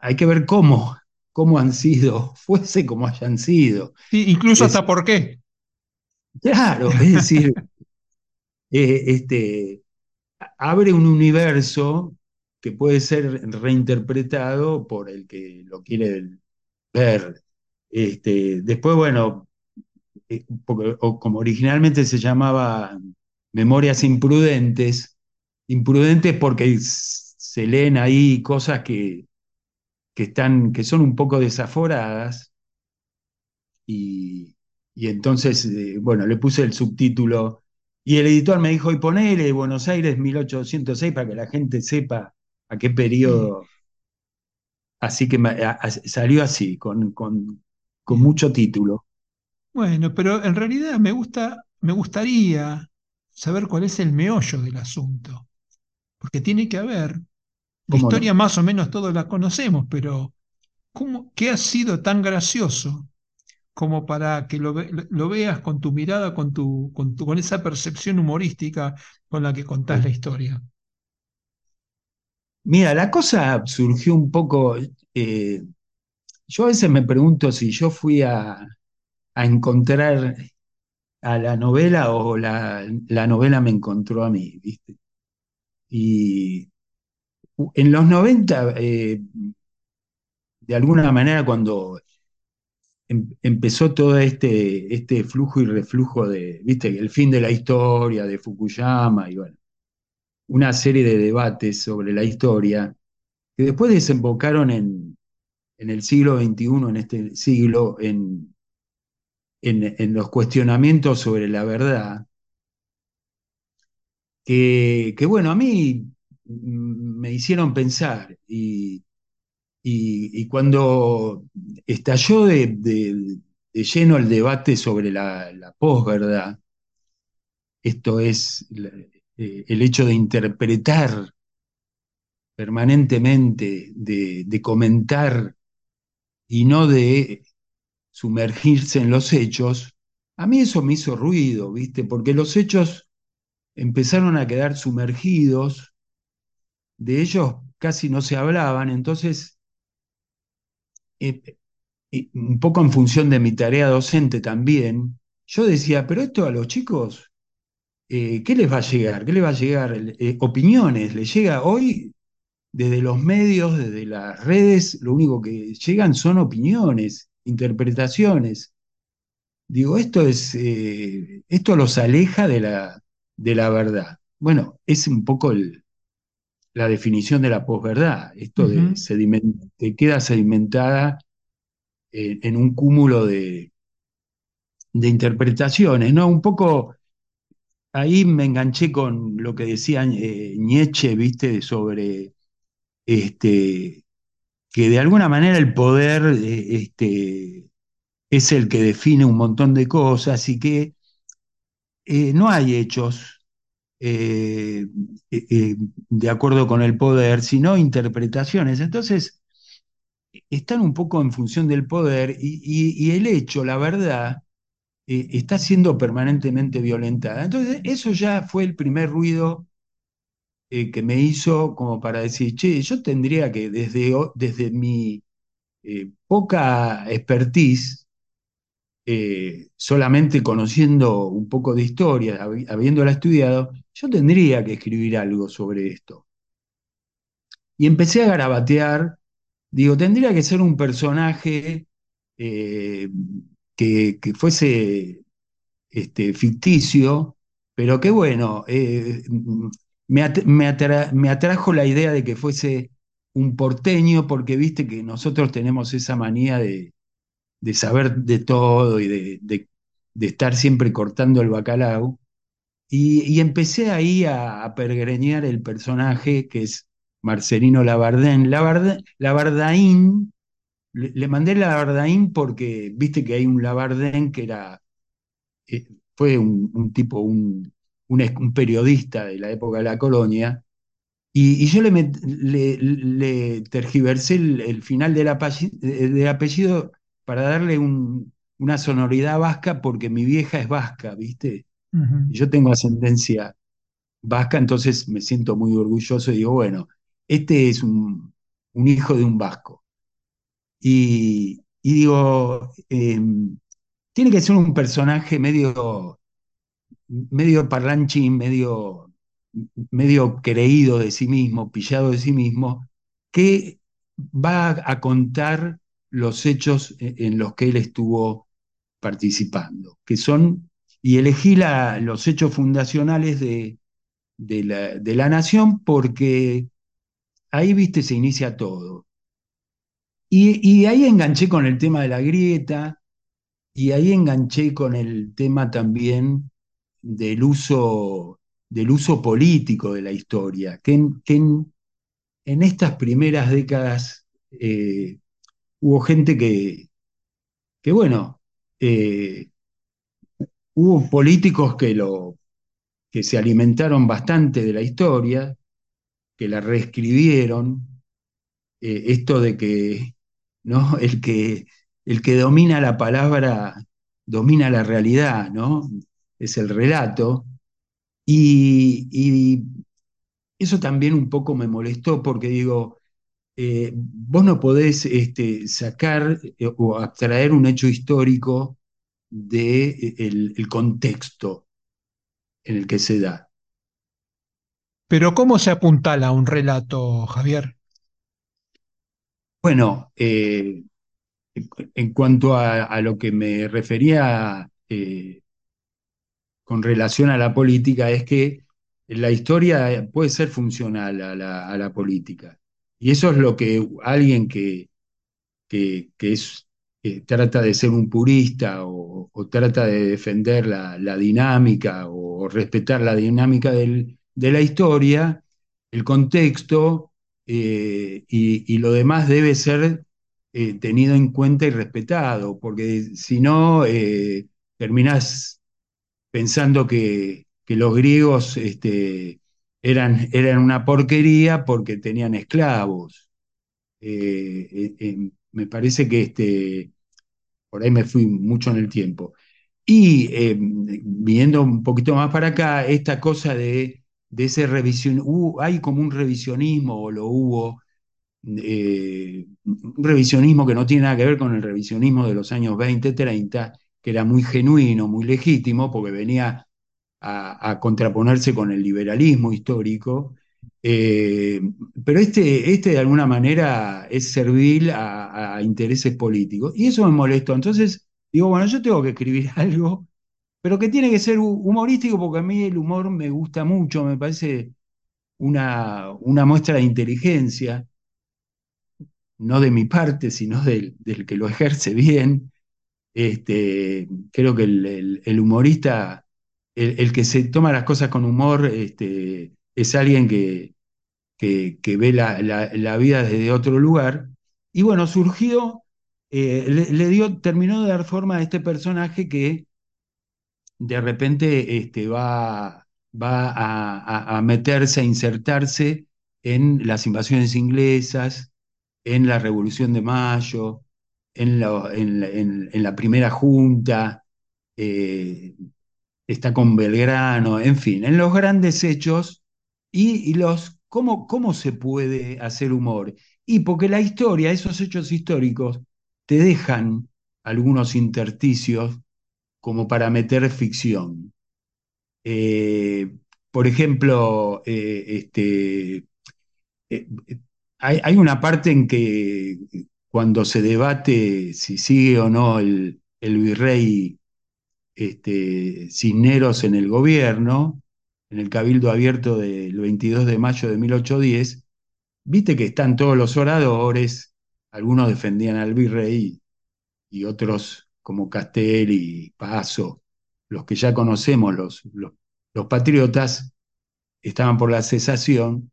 Hay que ver cómo, cómo han sido, *laughs* fuese como hayan sido. incluso hasta por qué. Claro, es decir, este, abre un universo que puede ser reinterpretado por el que lo quiere ver. Este, después, bueno, eh, como originalmente se llamaba Memorias Imprudentes, imprudentes porque se leen ahí cosas que, que, están, que son un poco desaforadas. Y, entonces, eh, bueno, le puse el subtítulo. Y el editor me dijo, y ponele Buenos Aires 1806 para que la gente sepa a qué periodo. Así que salió así, con, con, con mucho título. Bueno, pero en realidad me gusta, me gustaría saber cuál es el meollo del asunto porque tiene que haber. La historia más o menos todos la conocemos, pero ¿cómo, ¿qué ha sido tan gracioso como para que lo, veas con tu mirada, con, tu, con, esa percepción humorística con la que contás la historia? Mira, la cosa surgió un poco. Eh, yo a veces me pregunto si yo fui a, encontrar a la novela o la, la novela me encontró a mí, ¿viste? Y en los 90, eh, de alguna manera, cuando em, empezó todo este, este flujo y reflujo de, viste, el fin de la historia de Fukuyama y bueno, una serie de debates sobre la historia que después desembocaron en, en el siglo XXI, en este siglo, en, en los cuestionamientos sobre la verdad, que, bueno, a mí me hicieron pensar y, y, cuando estalló de, lleno el debate sobre la, la posverdad, esto es eh, el hecho de interpretar permanentemente, de, de, comentar y no de sumergirse en los hechos, a mí eso me hizo ruido, ¿viste? Porque los hechos empezaron a quedar sumergidos, de ellos casi no se hablaban, entonces, eh, eh, un poco en función de mi tarea docente también, yo decía, pero esto a los chicos ¿qué les va a llegar? ¿Qué les va a llegar? opiniones, les llega hoy desde los medios, desde las redes, lo único que llegan son opiniones, interpretaciones. Digo, esto es, esto los aleja de la, de la verdad. Bueno, es un poco la definición de la posverdad, esto de que queda sedimentada en un cúmulo de, de interpretaciones, ¿no? Un poco ahí me enganché con lo que decía eh, Nietzsche, ¿viste? Sobre este, que de alguna manera el poder eh, este, es el que define un montón de cosas y que eh, no hay hechos de acuerdo con el poder, sino interpretaciones. Entonces, están un poco en función del poder y el hecho, la verdad, eh, está siendo permanentemente violentada. Entonces, eso ya fue el primer ruido eh, que me hizo como para decir, che, yo tendría que desde, desde mi eh, poca expertise, solamente conociendo un poco de historia, habiéndola estudiado, yo tendría que escribir algo sobre esto. Y empecé a garabatear, digo, tendría que ser un personaje que, fuese este, ficticio, pero que bueno, eh, me, atrajo la idea de que fuese un porteño, porque viste que nosotros tenemos esa manía de, saber de todo y de, estar siempre cortando el bacalao. Y, empecé ahí a, a, pergreñar el personaje que es Marcelino Labardén. Labardaín le, mandé la Labardaín porque viste que hay un Labardén que era, eh, fue un, tipo, un, periodista de la época de la colonia, y, yo le, le, tergiversé el, final del apellido, para darle una sonoridad vasca porque mi vieja es vasca, ¿viste? Yo tengo ascendencia vasca, entonces me siento muy orgulloso y digo, bueno, este es un hijo de un vasco. Y, digo, em, tiene que ser un personaje medio, medio parlanchín, medio, medio creído de sí mismo, pillado de sí mismo, que va a contar los hechos e, en los que él estuvo participando, que son, y elegí los hechos fundacionales de, la, nación porque ahí, viste, se inicia todo. Y, ahí enganché con el tema de la grieta y ahí enganché con el tema también del uso, del uso político de la historia, que en, estas primeras décadas eh, hubo gente que, que bueno, eh, hubo políticos que, lo, que se alimentaron bastante de la historia, que la reescribieron, eh, esto de que ¿no? *laughs* El que, el que domina la palabra domina la realidad, ¿no? Es el relato. Y, eso también un poco me molestó porque digo, eh, vos no podés este, sacar eh, o abstraer un hecho histórico del de el contexto en el que se da. Pero ¿cómo se apuntala un relato, Javier? Bueno, eh, en cuanto a, lo que me refería eh, con relación a la política, es que la historia puede ser funcional a la, política. Y eso es lo que alguien que, que, trata de ser un purista o, trata de defender la, dinámica o, respetar la dinámica de la historia, el contexto, eh, y, lo demás debe ser eh, tenido en cuenta y respetado, porque si no, eh, terminás pensando que, los griegos este, eran, eran, una porquería porque tenían esclavos. me parece que este, por ahí me fui mucho en el tiempo. Y viendo un poquito más para acá, esta cosa de de ese revisión, hay como un revisionismo, o lo hubo, eh, un revisionismo que no tiene nada que ver con el revisionismo de los años 20, 30, que era muy genuino, muy legítimo, porque venía a, contraponerse con el liberalismo histórico, eh, pero este, este de alguna manera es servil a, intereses políticos. Y eso me molestó. Entonces digo, bueno, yo tengo que escribir *laughs* algo, pero que tiene que ser humorístico porque a mí el humor me gusta mucho, me parece una, una muestra de inteligencia, no de mi parte, sino del, del que lo ejerce bien. Este, creo que el, el, humorista, el, que se toma las cosas con humor, este, es alguien que, que, ve la, la, vida desde otro lugar. Y bueno, surgió, eh, le, dio, terminó de dar forma a este personaje que de repente este, va, va a, a, meterse, a insertarse en las invasiones inglesas, en la Revolución de Mayo, en, en, la primera junta, eh, está con Belgrano, en fin, en los grandes hechos y, los cómo, cómo se puede hacer humor. Y porque la historia, esos hechos históricos, te dejan algunos intersticios como para meter ficción. Eh, por ejemplo, eh, este, hay, una parte en que cuando se debate si sigue o no el, virrey este, Cisneros en el gobierno, en el Cabildo Abierto del 22 de mayo de 1810, viste que están todos los oradores, algunos defendían al virrey y otros como Castel y Paso, los que ya conocemos, los, los, patriotas, estaban por la cesación,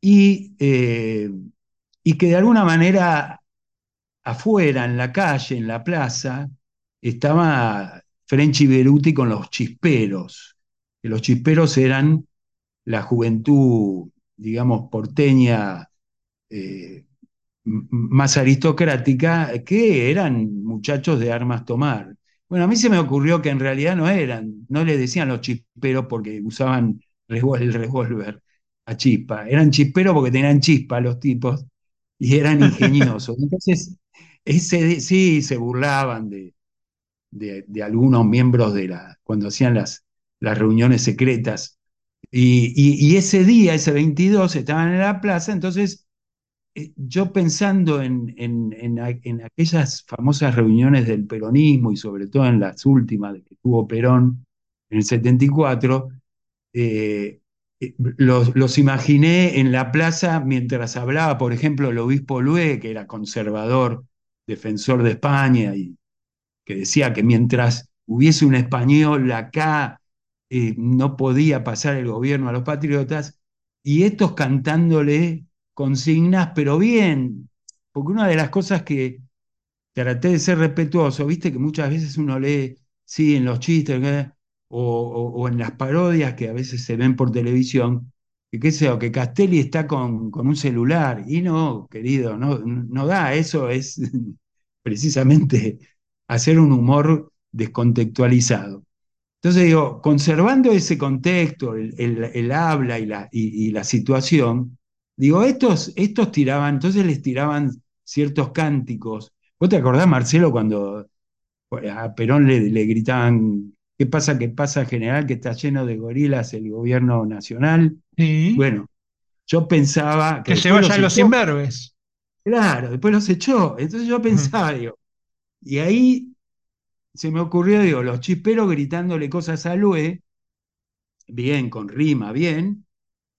y, eh, y que de alguna manera afuera, en la calle, en la plaza, estaba French Beruti con los chisperos, que los chisperos eran la juventud, digamos, porteña, eh, más aristocrática, que eran muchachos de armas tomar. Bueno, a mí se me ocurrió que en realidad no eran, no le decían los chisperos porque usaban el revólver a chispa, eran chisperos porque tenían chispa los tipos y eran *laughs* ingeniosos. Entonces, ese, sí, se burlaban de, de, algunos miembros de la, cuando hacían las, las reuniones secretas. Y, y, ese día, ese 22, estaban en la plaza, entonces eh, yo pensando en, en, en, aquellas famosas reuniones del peronismo y sobre todo en las últimas que tuvo Perón en el 74, eh, eh, los, los, imaginé en la plaza mientras hablaba, por ejemplo, el obispo Lué, que era conservador, defensor de España, y que decía que mientras hubiese un español acá, eh, no podía pasar el gobierno a los patriotas, y estos cantándole consignas, pero bien, porque una de las cosas que traté de ser respetuoso, viste que muchas veces uno lee, sí, en los chistes, o, en las parodias que a veces se ven por televisión, que qué sé que Castelli está con, con, un celular. Y no, querido, no, no da, eso es *laughs* precisamente hacer un humor descontextualizado. Entonces digo, conservando ese contexto, el, habla y la, y, la, situación, digo, estos, estos tiraban, entonces les tiraban ciertos cánticos. ¿Vos te acordás, Marcelo, cuando a Perón le, le gritaban ¿Qué pasa? ¿Qué pasa, general? Que está lleno de gorilas el gobierno nacional. Sí. Bueno, yo pensaba que. Que se vayan los, imberbes. Claro, después los echó. Entonces yo pensaba, digo, y ahí se me ocurrió, digo, los chisperos gritándole cosas a Lue, bien, con rima, bien,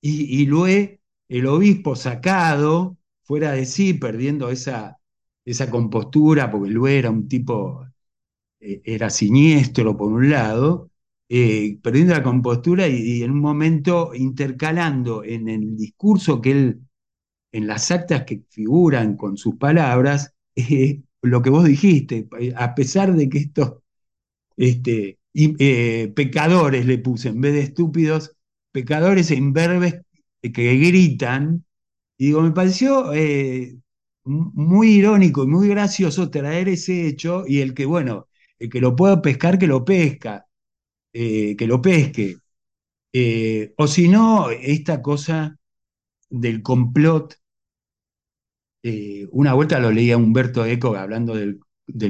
y, y Lue, el obispo sacado, fuera de sí, perdiendo esa, esa compostura, porque Lue era un tipo eh, era siniestro por un lado, eh, perdiendo la compostura y, en un momento intercalando en el discurso que él, en las actas que figuran con sus palabras, *laughs* eh, lo que vos dijiste, a pesar de que estos este, pecadores le puse, en vez de estúpidos, pecadores e imberbes que gritan, y digo, me pareció muy irónico y muy gracioso traer ese hecho y el que, bueno, el que lo pueda pescar, que lo pesca, eh, que lo pesque. Eh, o si no, esta cosa del complot, eh, una vuelta lo leía Humberto Eco hablando del,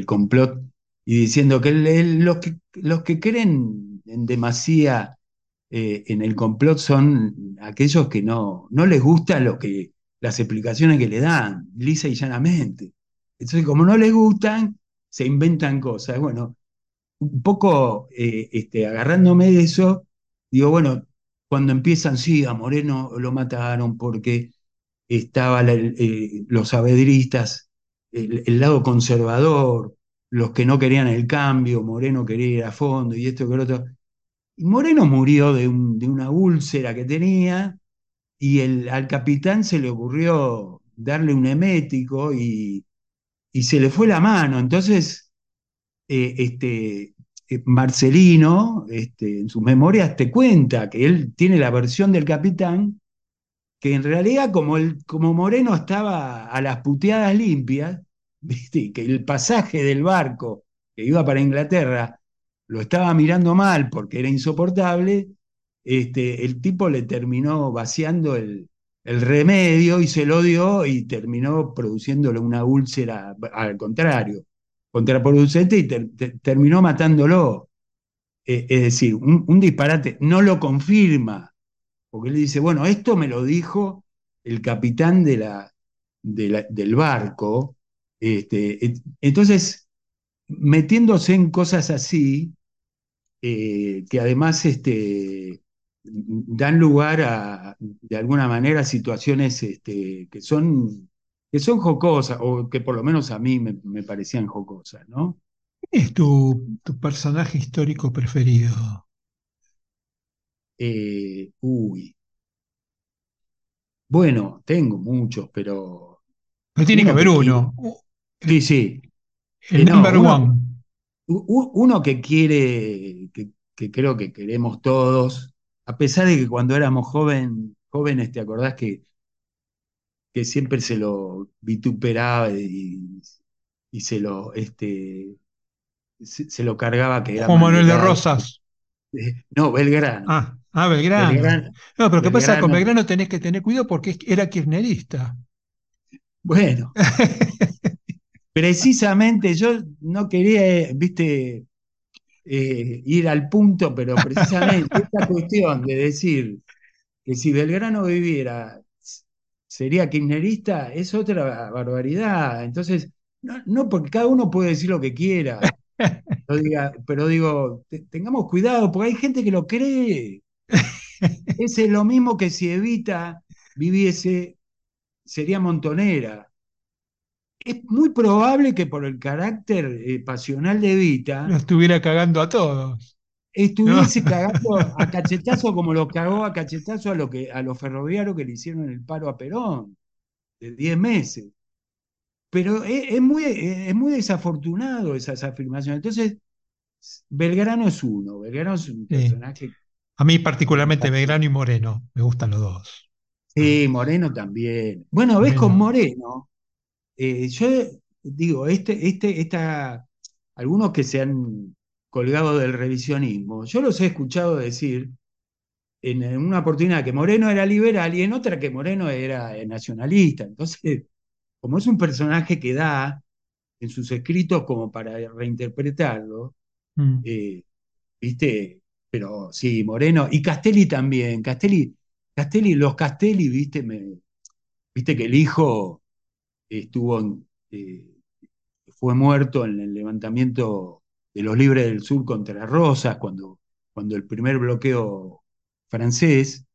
complot y diciendo que, los que los que creen en demasía eh, en el complot son aquellos que no, no les gusta lo que, las explicaciones que le dan, lisa y llanamente. Entonces, como no les gustan, se inventan cosas. Bueno, un poco eh, este, agarrándome de eso, digo, bueno, cuando empiezan, sí, a Moreno lo mataron porque estaban eh, los abedristas, el, lado conservador, los que no querían el cambio, Moreno quería ir a fondo y esto que lo otro. Y Moreno murió de, una úlcera que tenía y el, al capitán se le ocurrió darle un emético y, se le fue la mano. Entonces, eh, este, eh, Marcelino, este, en sus memorias, te cuenta que él tiene la versión del capitán, que en realidad como, el, como Moreno estaba a las puteadas limpias, *laughs* que el pasaje del barco que iba para Inglaterra lo estaba mirando mal porque era insoportable, este, el tipo le terminó vaciando el, remedio y se lo dio y terminó produciéndole una úlcera, al contrario, contraproducente y terminó matándolo. Eh, es decir, un, disparate no lo confirma, porque él dice, bueno, esto me lo dijo el capitán del barco. Este, entonces, metiéndose en cosas así, eh, que además este, dan lugar a, de alguna manera, situaciones este, que, son, que son jocosas, o que por lo menos a mí me, parecían jocosas, ¿no? ¿Quién es tu, personaje histórico preferido? Eh, uy. Bueno, tengo muchos, pero. Pero tiene que haber uno. Sí, sí. El eh, number one. Uno que quiere, que, que creo que queremos todos, a pesar de que cuando éramos joven, jóvenes, ¿te acordás que, que siempre se lo vituperaba y, se lo este se, lo cargaba que era Juan Manuel de Rosas. *laughs* No, Belgrano. Ah, ah Belgrano. No, pero ¿qué pasa? Con Belgrano tenés que tener cuidado porque era kirchnerista. Bueno. *laughs* precisamente yo no quería, viste, eh, ir al punto, pero precisamente *laughs* esta cuestión de decir que si Belgrano viviera sería kirchnerista es otra barbaridad. Entonces, no, porque cada uno puede decir lo que quiera, *laughs* pero digo, tengamos cuidado, porque hay gente que lo cree. Ese *laughs* es lo mismo que si Evita viviese, sería montonera es muy probable que por el carácter eh, pasional de Evita. Lo estuviera cagando a todos. Estuviese cagando a *laughs* cachetazo como lo cagó a cachetazo a, lo que, a los ferroviarios que le hicieron el paro a Perón, de 10 meses. Pero es, muy, es muy desafortunado esas afirmaciones. Entonces, Belgrano es uno, Belgrano es un personaje. A mí particularmente Belgrano y Moreno, me gustan los dos. Sí, Moreno también. Bueno, ves con Moreno, eh, yo digo, este, este, esta, algunos que se han colgado del revisionismo, yo los he escuchado decir en, una oportunidad que Moreno era liberal y en otra que Moreno era nacionalista. Entonces, como es un personaje que da en sus escritos como para reinterpretarlo, mm. eh, ¿viste? Pero sí, Moreno, y Castelli también, Castelli, Castelli, los Castelli, ¿viste? Me, viste que el hijo estuvo, eh, fue muerto en el levantamiento de los Libres del Sur contra Rosas, cuando, cuando el primer bloqueo francés,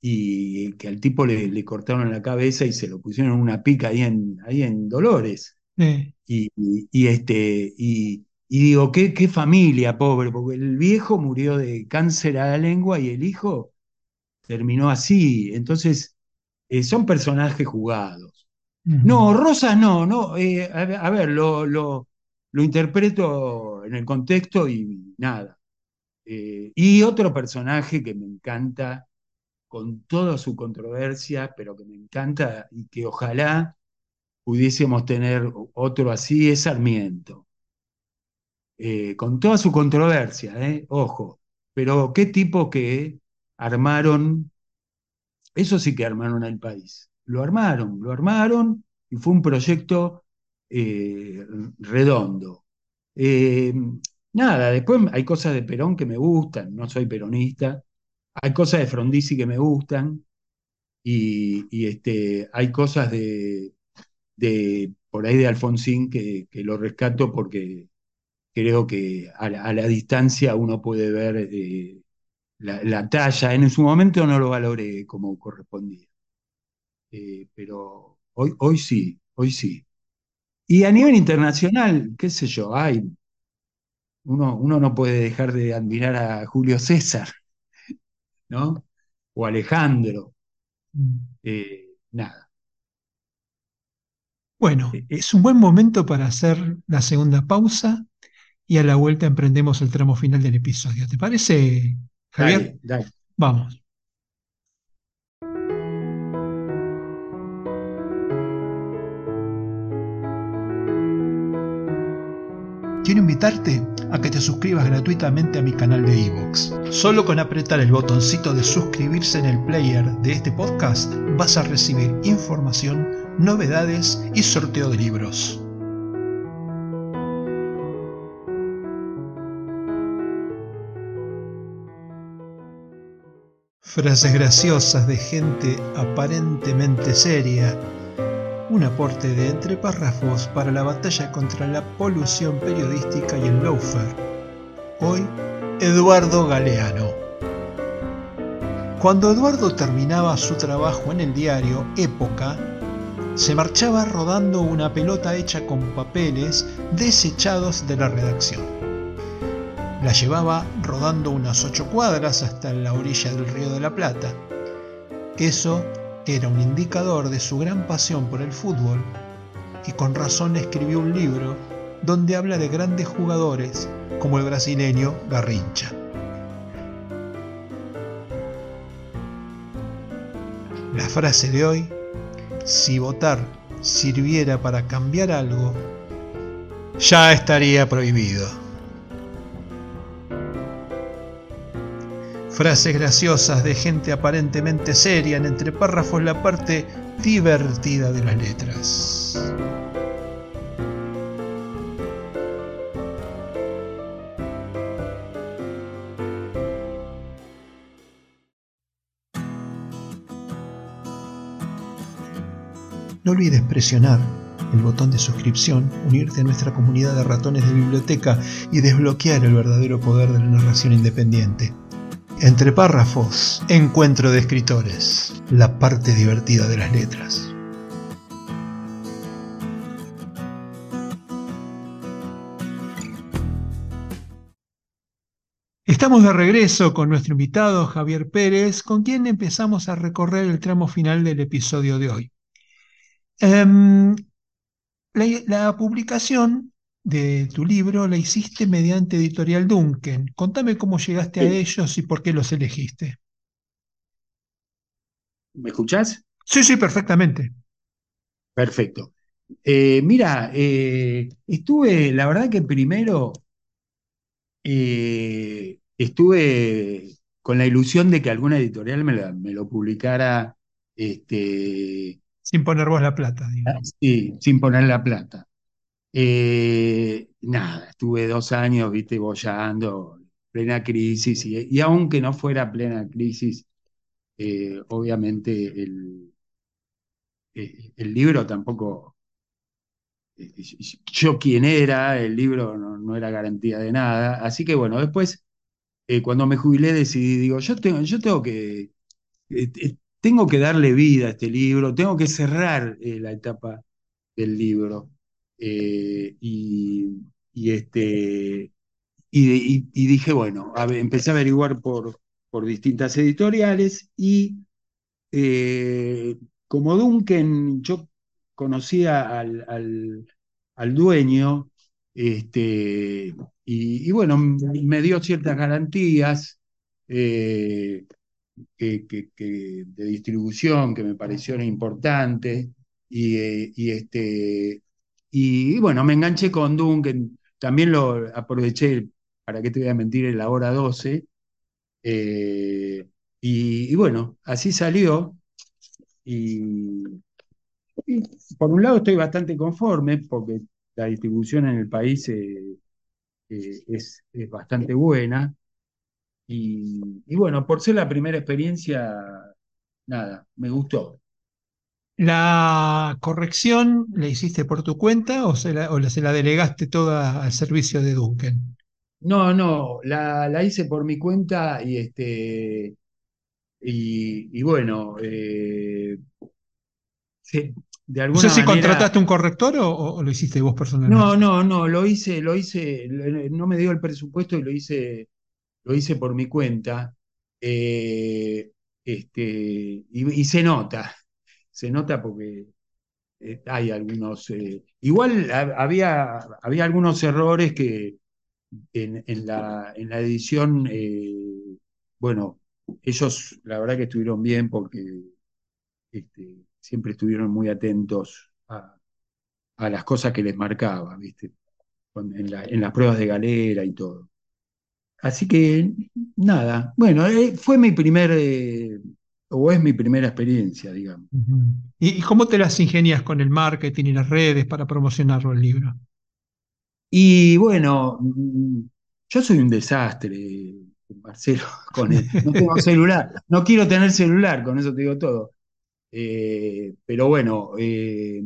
y que al tipo le, cortaron la cabeza y se lo pusieron una pica ahí en, ahí en Dolores. Y, este, y, digo, ¿qué, qué familia pobre, porque el viejo murió de cáncer a la lengua y el hijo terminó así. Entonces, eh, son personajes jugados. No, Rosas no, no. Eh, a, ver, lo, lo, interpreto en el contexto y nada. Eh, y otro personaje que me encanta, con toda su controversia, pero que me encanta y que ojalá pudiésemos tener otro así, es Sarmiento. Eh, con toda su controversia, ojo, pero qué tipo que armaron, eso sí que armaron al país lo armaron, lo armaron y fue un proyecto eh, redondo. Eh, nada, después hay cosas de Perón que me gustan, no soy peronista, hay cosas de Frondizi que me gustan y, este, hay cosas de, por ahí de Alfonsín que, lo rescato porque creo que a la, distancia uno puede ver eh, la, talla. En su momento no lo valoré como correspondía, eh, pero hoy, hoy sí, hoy sí. Y a nivel internacional, qué sé yo, hay, uno, uno no puede dejar de admirar a Julio César, *laughs* ¿no? O Alejandro. Mm. Eh, nada. Bueno, es un buen momento para hacer la segunda pausa y a la vuelta emprendemos el tramo final del episodio. ¿Te parece, Javier? Vamos. quiero invitarte a que te suscribas gratuitamente a mi canal de iVoox. Solo con apretar el botoncito de suscribirse en el player de este podcast vas a recibir información, novedades y sorteo de libros. Frases graciosas de gente aparentemente seria un aporte de entre párrafos para la batalla contra la polución periodística y el lawfare. Hoy, Eduardo Galeano. Cuando Eduardo terminaba su trabajo en el diario Época, se marchaba rodando una pelota hecha con papeles desechados de la redacción. La llevaba rodando unas ocho cuadras hasta la orilla del río de la Plata. Eso era un indicador de su gran pasión por el fútbol y con razón escribió un libro donde habla de grandes jugadores como el brasileño Garrincha. La frase de hoy, si votar sirviera para cambiar algo, ya estaría prohibido. Frases graciosas de gente aparentemente seria en entre párrafos la parte divertida de las letras. No olvides presionar el botón de suscripción, unirte a nuestra comunidad de ratones de biblioteca y desbloquear el verdadero poder de la narración independiente. Entre párrafos, encuentro de escritores, la parte divertida de las letras. Estamos de regreso con nuestro invitado Javier Pérez, con quien empezamos a recorrer el tramo final del episodio de hoy. Em, la publicación de tu libro la hiciste mediante Editorial Duncan. Contame cómo llegaste a ellos y por qué los elegiste. ¿Me escuchás? Sí, sí, perfectamente. Perfecto. Eh, mira, eh, estuve, la verdad que primero eh, estuve con la ilusión de que alguna editorial me, lo publicara. Este, sin poner vos la plata, digamos. Sí, sin poner la plata. Eh, nada, estuve dos años, viste, bollando, plena crisis, y, aunque no fuera plena crisis, eh, obviamente el, eh, el libro tampoco, yo quién era, el libro no, era garantía de nada, así que bueno, después, cuando me jubilé decidí, digo, yo tengo, yo tengo que, tengo que darle vida a este libro, tengo que cerrar la etapa del libro. Eh, y, este, y, dije, bueno, empecé a averiguar por, por distintas editoriales y eh, como Duncan, yo conocía al, al, dueño este, y, bueno, me dio ciertas garantías eh, que, de distribución que me parecieron importantes y, este, y, bueno, me enganché con Duncan, también lo aproveché, para que te voy a mentir, en la hora 12. Eh, y, bueno, así salió. Y, por un lado estoy bastante conforme porque la distribución en el país eh, eh, es, bastante buena. y, bueno, por ser la primera experiencia, nada, me gustó. ¿La corrección la hiciste por tu cuenta o se la, o se la delegaste toda al servicio de Duncan? No, no, la, hice por mi cuenta y este y, bueno, eh, de alguna no sé si manera, contrataste un corrector o, lo hiciste vos personalmente. No, no, no, lo hice, lo hice, no me dio el presupuesto y lo hice, lo hice por mi cuenta. Eh, este, y, se nota, se nota porque eh, hay algunos. Eh, igual había, había algunos errores que en, la, en la edición, bueno, ellos la verdad que estuvieron bien porque este, siempre estuvieron muy atentos a, las cosas que les marcaba, ¿viste? En, las pruebas de galera y todo. Así que, nada, bueno, eh, fue mi primer, eh, o es mi primera experiencia, digamos. ¿Y, cómo te las ingenias con el marketing y las redes para promocionarlo el libro? Y bueno, mm, yo soy un desastre, Marcelo, *laughs* con él. No tengo *laughs* celular, no quiero tener celular, con eso te digo todo. Eh, pero bueno, eh,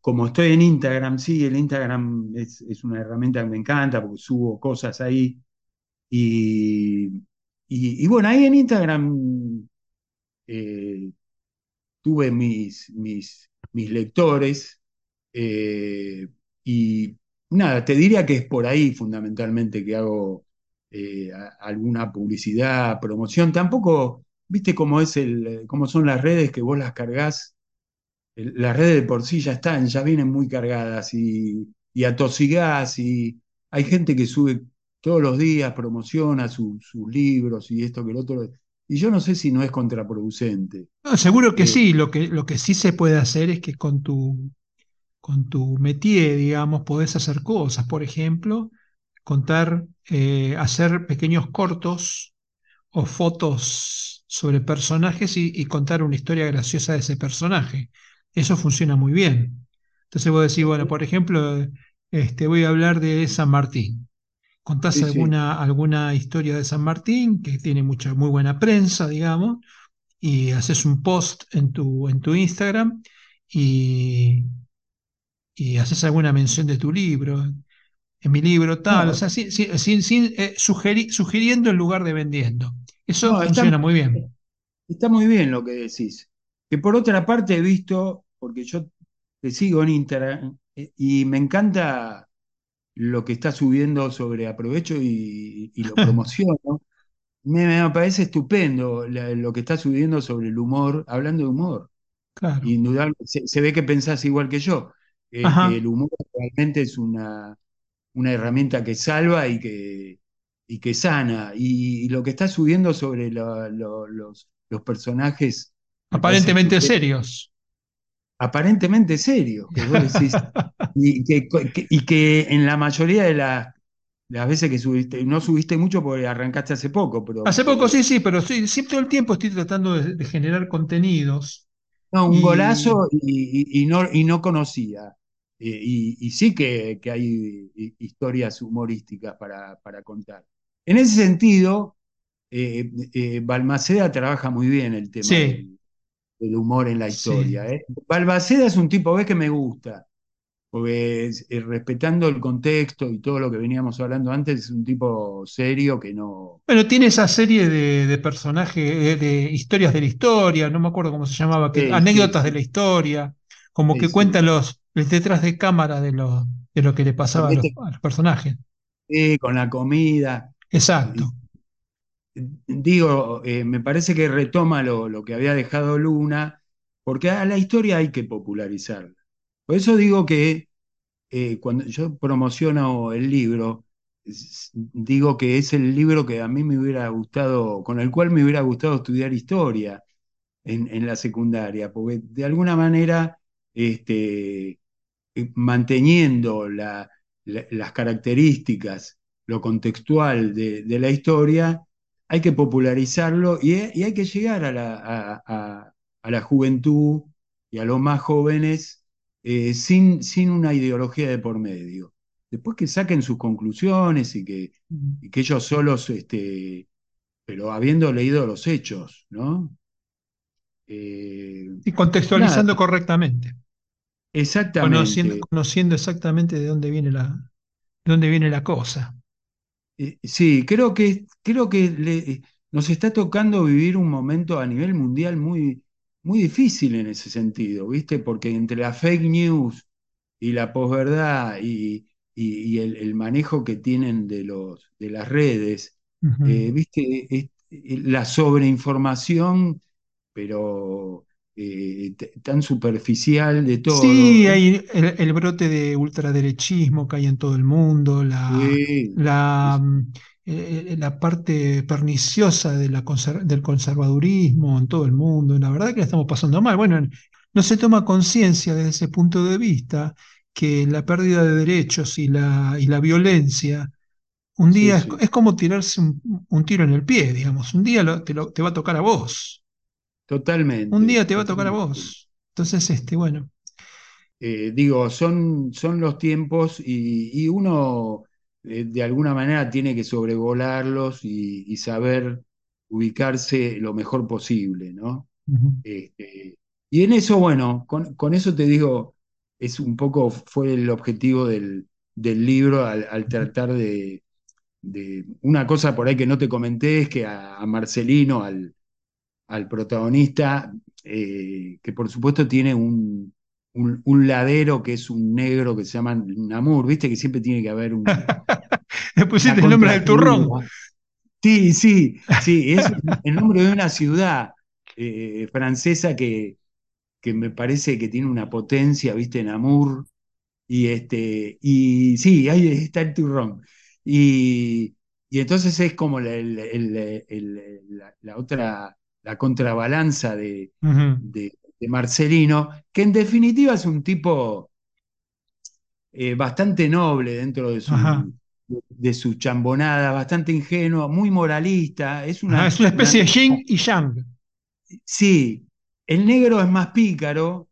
como estoy en Instagram, sí, el Instagram es, una herramienta que me encanta porque subo cosas ahí. Y, bueno, ahí en Instagram eh, tuve mis, mis, mis lectores y nada, te diría que es por ahí fundamentalmente que hago alguna publicidad, promoción. Tampoco ¿Viste cómo, es el, cómo son las redes que vos las cargas? las redes de por sí ya están, ya vienen muy cargadas y, y atosigás y hay gente que sube todos los días, promociona sus libros y esto que el otro. Y yo no sé si no es contraproducente. seguro que eh, sí, lo que, lo que sí se puede hacer es que con tu, con tu métier, digamos, podés hacer cosas. Por ejemplo, contar, eh, hacer pequeños cortos o fotos sobre personajes y, contar una historia graciosa de ese personaje. Eso funciona muy bien. Entonces vos decís, bueno, por ejemplo, este, voy a hablar de San Martín. Contás alguna, alguna historia de San Martín que tiene mucha, muy buena prensa, digamos, y haces un post en tu, en tu Instagram y, y haces alguna mención de tu libro. En mi libro tal, o sea, sin, sin, eh, sugiriendo en lugar de vendiendo. Eso funciona muy bien. Está muy bien lo que decís. Que por otra parte he visto, porque yo te sigo en Instagram eh, y me encanta lo que está subiendo sobre aprovecho y, lo *laughs* promociono. me, parece estupendo lo que está subiendo sobre el humor, hablando de humor. Claro. Indudablemente, se, ve que pensás igual que yo, que el humor realmente es una, una herramienta que salva y que, y que sana. Y, lo que está subiendo sobre los, personajes. Aparentemente serios. Aparentemente serios, que vos decís. *laughs* y, que, en la mayoría de las, veces que subiste, no subiste mucho porque arrancaste hace poco, pero. Hace poco, sí, sí, pero sí, todo el tiempo estoy tratando de, generar contenidos. No, un golazo y, no, y no conocía. y, sí que, hay historias humorísticas para, para contar. En ese sentido, eh, eh, Balmaceda trabaja muy bien el tema del, humor en la historia. ¿eh? Balmaceda es un tipo, ves que me gusta, porque respetando el contexto y todo lo que veníamos hablando antes, es un tipo serio que no... Bueno, tiene esa serie de, personajes, de historias de la historia, no me acuerdo cómo se llamaba, anécdotas de la historia, como que cuentan los, detrás de cámara de lo, de lo que le pasaba a los, a los personajes. Sí, con la comida. Exacto. Digo, eh, me parece que retoma lo, que había dejado Luna, porque a la historia hay que popularizarla. Por eso digo que eh, cuando yo promociono el libro, digo que es el libro que a mí me hubiera gustado, con el cual me hubiera gustado estudiar historia en, la secundaria, porque de alguna manera, este, eh, manteniendo las características lo contextual de, la historia, hay que popularizarlo y, hay que llegar a la, juventud y a los más jóvenes eh, sin, sin, una ideología de por medio. después que saquen sus conclusiones y que, que ellos solos, este, pero habiendo leído los hechos, ¿no? Eh, y contextualizando correctamente. Exactamente. Conociendo, exactamente de dónde viene la, de dónde viene la cosa. Eh, sí, creo que, creo que nos está tocando vivir un momento a nivel mundial muy, muy difícil en ese sentido, ¿viste? Porque entre la fake news y la posverdad y, y, el, manejo que tienen de, los, de las redes, eh, ¿viste? la sobreinformación, pero eh, tan superficial de todo. Sí, hay el, brote de ultraderechismo que hay en todo el mundo, la, la, mm, eh, la parte perniciosa de la del conservadurismo en todo el mundo. La verdad que la estamos pasando mal. Bueno, no se toma conciencia desde ese punto de vista que la pérdida de derechos y la, y la violencia un día es, como tirarse un, tiro en el pie, digamos. Un día te, te, va a tocar a vos. Totalmente. Un día te va a tocar a vos. Entonces, este, bueno. Eh, digo, son, son los tiempos y, uno eh, de alguna manera tiene que sobrevolarlos y, saber ubicarse lo mejor posible, ¿no? Este, y en eso, bueno, con, eso te digo, es un poco, fue el objetivo del, libro al tratar de, una cosa por ahí que no te comenté es que a, Marcelino, al, protagonista, eh, que por supuesto tiene un, un, ladero que es un negro que se llama Namur, viste que siempre tiene que haber un... *laughs* Le pusiste el nombre del turrón. Sí, sí, sí, es el nombre de una ciudad eh, francesa que, que me parece que tiene una potencia, viste, Namur. Y, este, y sí, ahí está el turrón. Y, entonces es como la, otra, la contrabalanza de, Marcelino, que en definitiva es un tipo eh, bastante noble dentro de su, de, su chambonada, bastante ingenuo, muy moralista. Es una, es una especie de yin y yang. Sí, el negro es más pícaro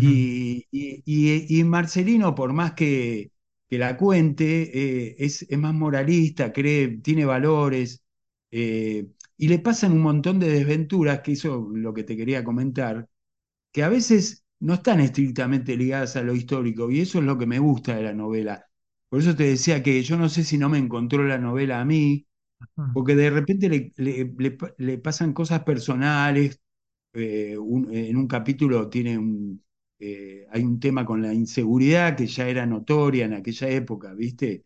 y, Marcelino, por más que, que la cuente, eh, es, más moralista, cree, tiene valores, eh, y le pasan un montón de desventuras, que eso es lo que te quería comentar, que a veces no están estrictamente ligadas a lo histórico, y eso es lo que me gusta de la novela. Por eso te decía que yo no sé si no me encontró la novela a mí, porque de repente le, pasan cosas personales, eh, en un capítulo tiene un, eh, hay un tema con la inseguridad que ya era notoria en aquella época, ¿viste?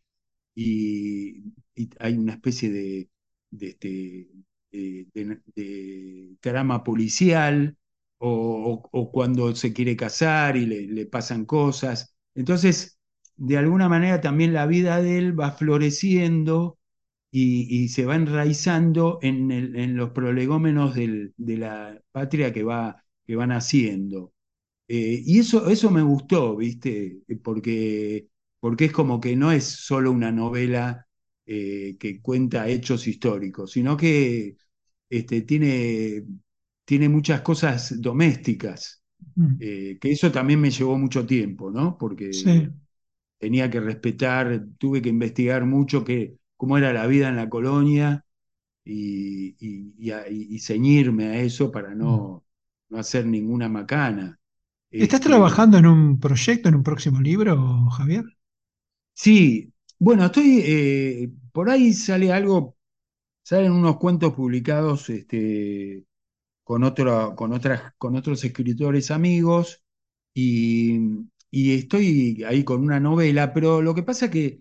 Y, hay una especie de, este, de, trama policial, o, cuando se quiere casar y le, pasan cosas. Entonces, de alguna manera también la vida de él va floreciendo y, se va enraizando en, los prolegómenos de la patria que va, que van haciendo. Eh, y eso, eso me gustó, ¿viste? Porque, porque es como que no es solo una novela eh, que cuenta hechos históricos, sino que este, tiene, tiene muchas cosas domésticas, mm. eh, que eso también me llevó mucho tiempo, ¿no? Porque tenía que respetar, tuve que investigar mucho que, cómo era la vida en la colonia y, y, ceñirme a eso para no, mm. no hacer ninguna macana. ¿Estás este, trabajando en un proyecto, en un próximo libro, Javier? Sí, bueno, estoy, eh, por ahí sale algo, salen unos cuentos publicados este, con, con, otras, con otros escritores amigos y, estoy ahí con una novela, pero lo que pasa es que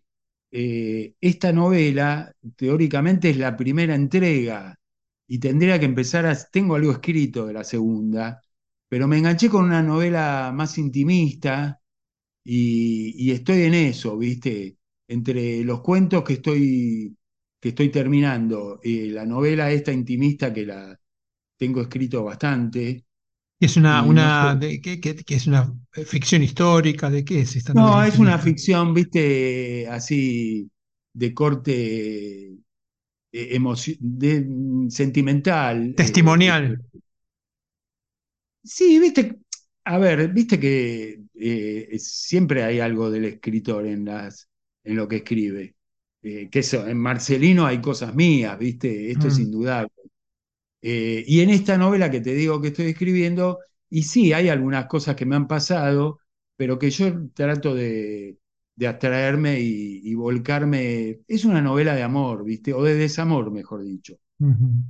eh, esta novela teóricamente es la primera entrega y tendría que empezar a, tengo algo escrito de la segunda, pero me enganché con una novela más intimista y, estoy en eso, ¿viste? Entre los cuentos que estoy, que estoy terminando, y la novela esta intimista que la tengo escrito bastante. ¿Es una, una es una ficción histórica? ¿De qué es esta No, es una ficción, viste, así de corte eh, sentimental. Testimonial. Eh, Sí, viste, a ver, viste que eh, siempre hay algo del escritor en las, en lo que escribe. Eh, que eso, en Marcelino hay cosas mías, ¿viste? Esto es Mm, indudable. Eh, y en esta novela que te digo que estoy escribiendo, y sí, hay algunas cosas que me han pasado, pero que yo trato de, de abstraerme y, y volcarme. Es una novela de amor, ¿viste? O de desamor, mejor dicho.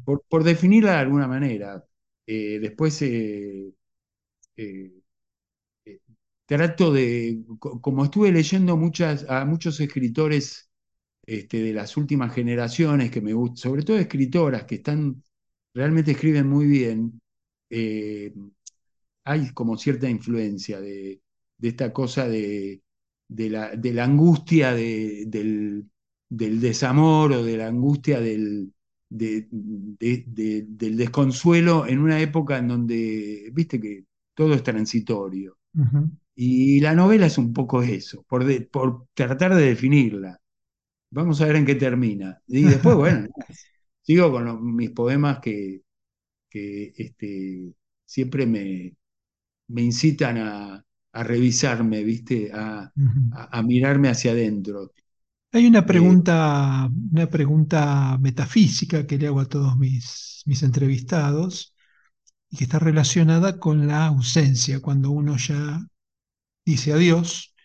Por, por definirla de alguna manera. Eh, después eh, eh, eh, trato de, co- como estuve leyendo muchas, a muchos escritores este, de las últimas generaciones que me gustan, sobre todo escritoras que están, realmente escriben muy bien, eh, hay como cierta influencia de, de esta cosa de, de la, de la angustia de- del, del desamor o de la angustia del, de- de- de- del desconsuelo en una época en donde, viste que todo es transitorio. Y la novela es un poco eso, por tratar de definirla. Vamos a ver en qué termina. Y después, bueno, *laughs* sigo con los- mis poemas que, que este, siempre me, me incitan a, a revisarme, ¿viste? A- a mirarme hacia adentro. Hay una Eh, pregunta, una pregunta metafísica que le hago a todos mis, mis entrevistados y que está relacionada con la ausencia, cuando uno ya dice adiós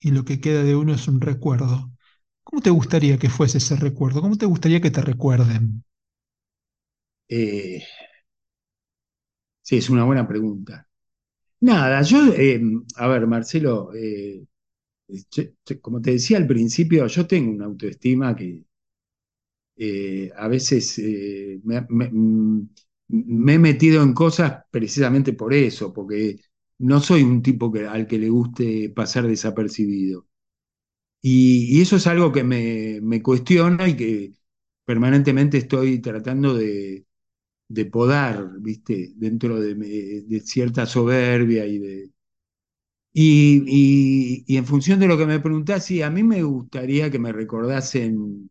y lo que queda de uno es un recuerdo. ¿Cómo te gustaría que fuese ese recuerdo? ¿Cómo te gustaría que te recuerden? eh, sí, es una buena pregunta. Nada, yo, eh, a ver, Marcelo, eh, como te decía al principio, yo tengo una autoestima que eh, a veces mm, me he metido en cosas precisamente por eso, porque no soy un tipo al que le guste pasar desapercibido. Y, eso es algo que me, me cuestiona y que permanentemente estoy tratando de, podar, ¿viste? Dentro de, de cierta soberbia y de... Y, y- y en función de lo que me preguntás, sí, a mí me gustaría que me recordasen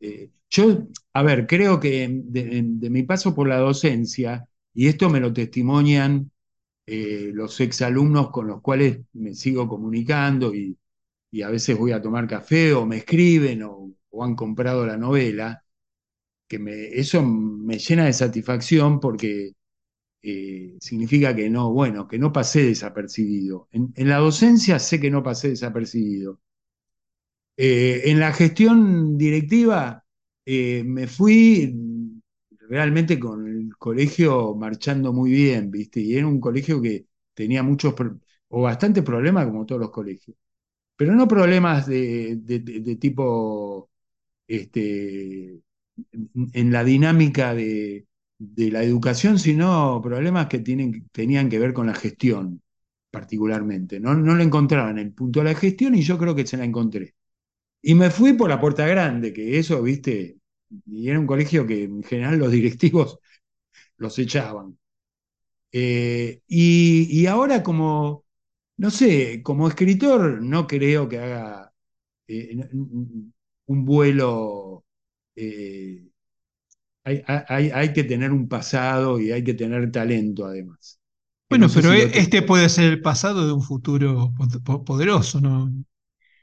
eh, yo, a ver, creo que de, de mi paso por la docencia, y esto me lo testimonian eh, los exalumnos con los cuales me sigo comunicando y, y a veces voy a tomar café o me escriben o, han comprado la novela, que eso me llena de satisfacción porque eh, significa que no, bueno, que no pasé desapercibido. En, la docencia sé que no pasé desapercibido. Eh, en la gestión directiva eh, me fui realmente con el colegio marchando muy bien, ¿viste? Y era un colegio que tenía muchos o bastantes problemas como todos los colegios, pero no problemas de, tipo, este, en la dinámica de, la educación, sino problemas que tenían que ver con la gestión particularmente. No, no le encontraban el punto de la gestión y yo creo que se la encontré. Y me fui por la puerta grande, que eso, viste, y era un colegio que en general los directivos *laughs* los echaban. Eh, y ahora como, no sé, como escritor no creo que haga eh, un vuelo, eh, hay, hay- hay que tener un pasado y hay que tener talento además, no Bueno, sé pero si e- este puede ser el pasado de un futuro po- po- poderoso, ¿no?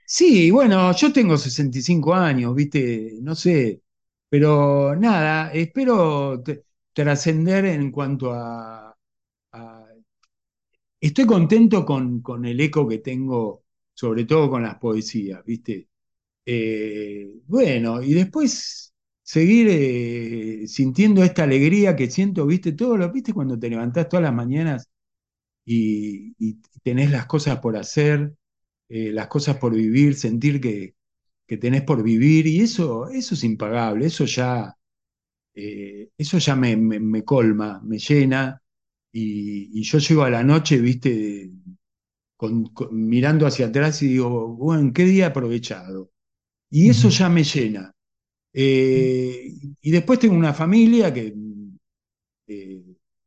Sí, bueno, yo tengo 65 años, viste, no sé, pero nada, espero trascender en cuanto a- Estoy contento con, con el eco que tengo, sobre todo con las poesías, viste. Eh, bueno, y después seguir eh, sintiendo esta alegría que siento, viste, todo lo, viste, cuando te levantás todas las mañanas y, y tenés las cosas por hacer, eh, las cosas por vivir, sentir que que tenés por vivir, y eso, eso es impagable, eso ya, eso ya me- me colma, me llena, y, y yo llego a la noche, viste, con- con- mirando hacia atrás y digo, bueno, qué día aprovechado. Y eso ya me llena. Eh, y después tengo una familia que eh,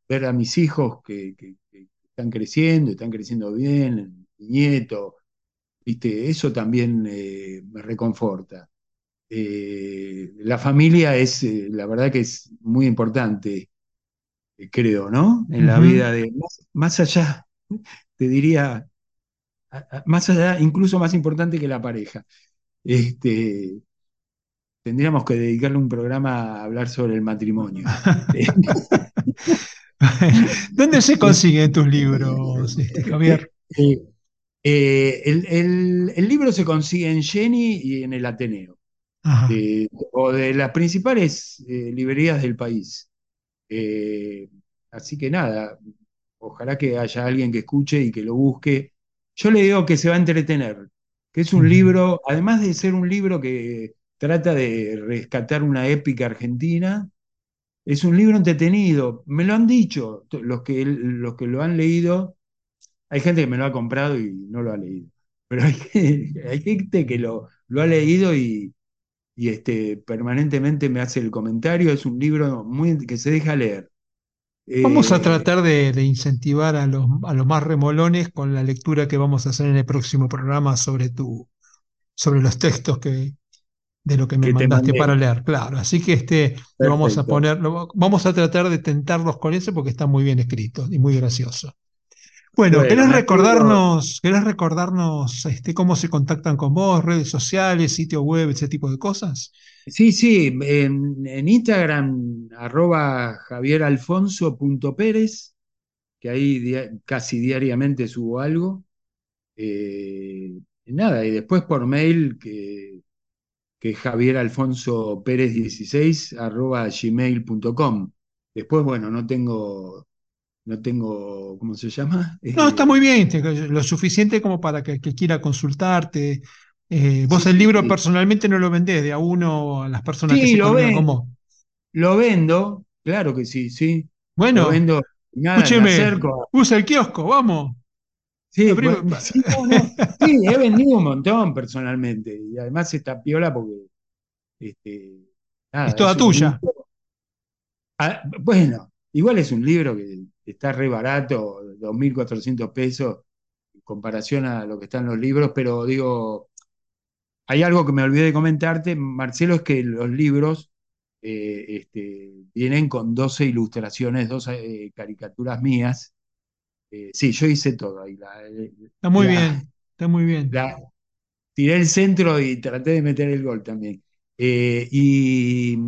ver a mis hijos que, que- que están creciendo, están creciendo bien, mi nieto, viste, eso también eh, me reconforta. la familia es, la verdad que es muy importante, creo, ¿no? En la vida de, más, más allá, te diría, más allá, incluso más importante que la pareja. este, tendríamos que dedicarle un programa a hablar sobre el matrimonio. *laughs* ¿Dónde se consiguen tus libros, este, Javier? Eh, eh, el, libro se consigue en Jenny y en el Ateneo, o de las principales eh, librerías del país. Así que nada, ojalá que haya alguien que escuche y que lo busque. Yo le digo que se va a entretener, que es un libro, además de ser un libro que trata de rescatar una épica argentina, es un libro entretenido. Me lo han dicho los que, los que lo han leído. Hay gente que me lo ha comprado y no lo ha leído. Pero hay, *laughs* gente que lo, lo ha leído y, este, permanentemente me hace el comentario. Es un libro muy, que se deja leer. Vamos a eh, tratar de, incentivar a los, a los, más remolones con la lectura que vamos a hacer en el próximo programa sobre, tu, sobre los textos que, de lo que me mandaste para leer, claro. Así que este lo vamos a poner, vamos a tratar de tentarlos con eso porque está muy bien escrito y muy gracioso. Bueno, ¿querés recordarnos, ¿querés recordarnos este, cómo se contactan con vos, redes sociales, sitio web, ese tipo de cosas? Sí, sí, en, Instagram, arroba javieralfonso.pérez, que ahí casi diariamente subo algo. Eh, nada, y después por mail, que que es Javier Alfonso Pérez 16 arroba gmail.com. Después, bueno, no tengo, no tengo, ¿cómo se llama? *laughs* No, está muy bien, lo suficiente como para que, quiera consultarte. Eh, vos el libro personalmente no lo vendés de a uno a las personas que se lo como. Lo vendo, claro que sí, sí. Bueno, lo vendo, escúcheme, usa el kiosco, vamos. Sí, he vendido un montón personalmente. Y además está piola porque. Este, es toda tuya. Ah, bueno, igual es un libro que está re barato, 2.400 pesos en comparación a lo que están los libros, pero digo, hay algo que me olvidé de comentarte, Marcelo, es que los libros eh, este, vienen con 12 ilustraciones, 12 eh, caricaturas mías eh, sí, yo hice todo ahí. está muy bien, está muy bien. tiré el centro y traté de meter el gol también. Y,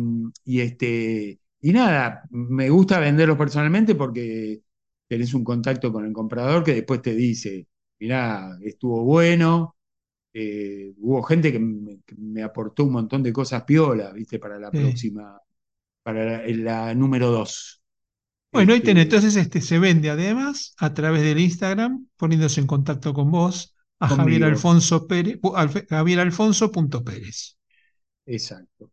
este, y nada, me gusta venderlo personalmente porque tenés un contacto con el comprador que después te dice, mirá, estuvo bueno. Eh, hubo gente que me, aportó un montón de cosas piolas, ¿viste? Para la próxima, para la, número dos. Bueno, ahí tenés, este, entonces este se vende además a través del Instagram, poniéndose en contacto con vos, a Javier Alfonso Pérez, Javier Alfonso Pérez. Exacto.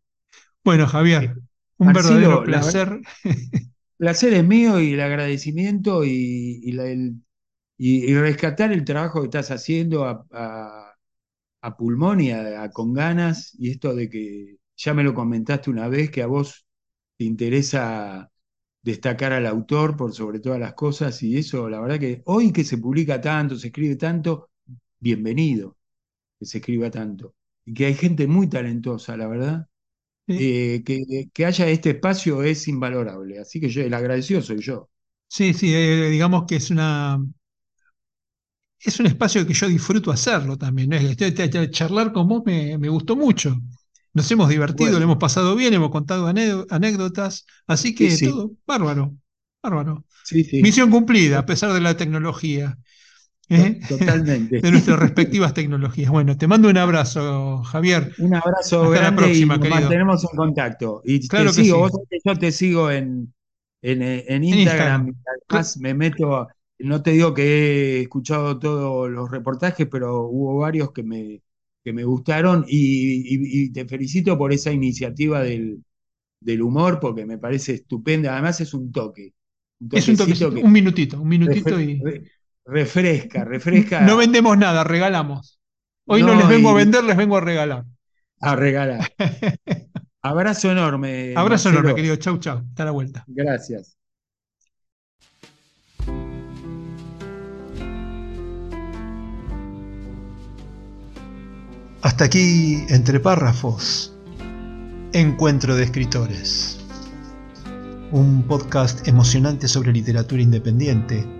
Bueno, Javier, un verdadero placer. *laughs* placer es mío y el agradecimiento y, rescatar el trabajo que estás haciendo a, pulmón y con ganas, y esto de que ya me lo comentaste una vez, que a vos te interesa destacar al autor por sobre todas las cosas y eso, la verdad que hoy que se publica tanto, se escribe tanto, bienvenido que se escriba tanto. Y que hay gente muy talentosa, la verdad. Eh, que, haya este espacio es invalorable. Así que yo, el agradecido soy yo. Sí, sí, eh, digamos que es una. Es un espacio que yo disfruto hacerlo también. Charlar con vos me, me gustó mucho. Nos hemos divertido, lo hemos pasado bien, hemos contado anécdotas, así que todo bárbaro, bárbaro. Misión cumplida, a pesar de la tecnología. ¿Eh? Totalmente. De nuestras respectivas tecnologías. Bueno, te mando un abrazo, Javier. Un abrazo Hasta grande la próxima, y nos mantenemos en contacto. Y claro te sigo, yo te sigo en, en, Instagram. Además, me meto, no te digo que he escuchado todos los reportajes, pero hubo varios que me, que me gustaron y, te felicito por esa iniciativa del, humor porque me parece estupenda. Además es un toque. es un toque, un minutito, un minutito y... refresca, refresca. No vendemos nada, regalamos. Hoy no, les vengo a vender, les vengo a regalar. A regalar. *laughs* Abrazo enorme. Abrazo enorme, querido. Chau, chau. Hasta la vuelta. Gracias. Hasta aquí, entre párrafos, Encuentro de Escritores. Un podcast emocionante sobre literatura independiente.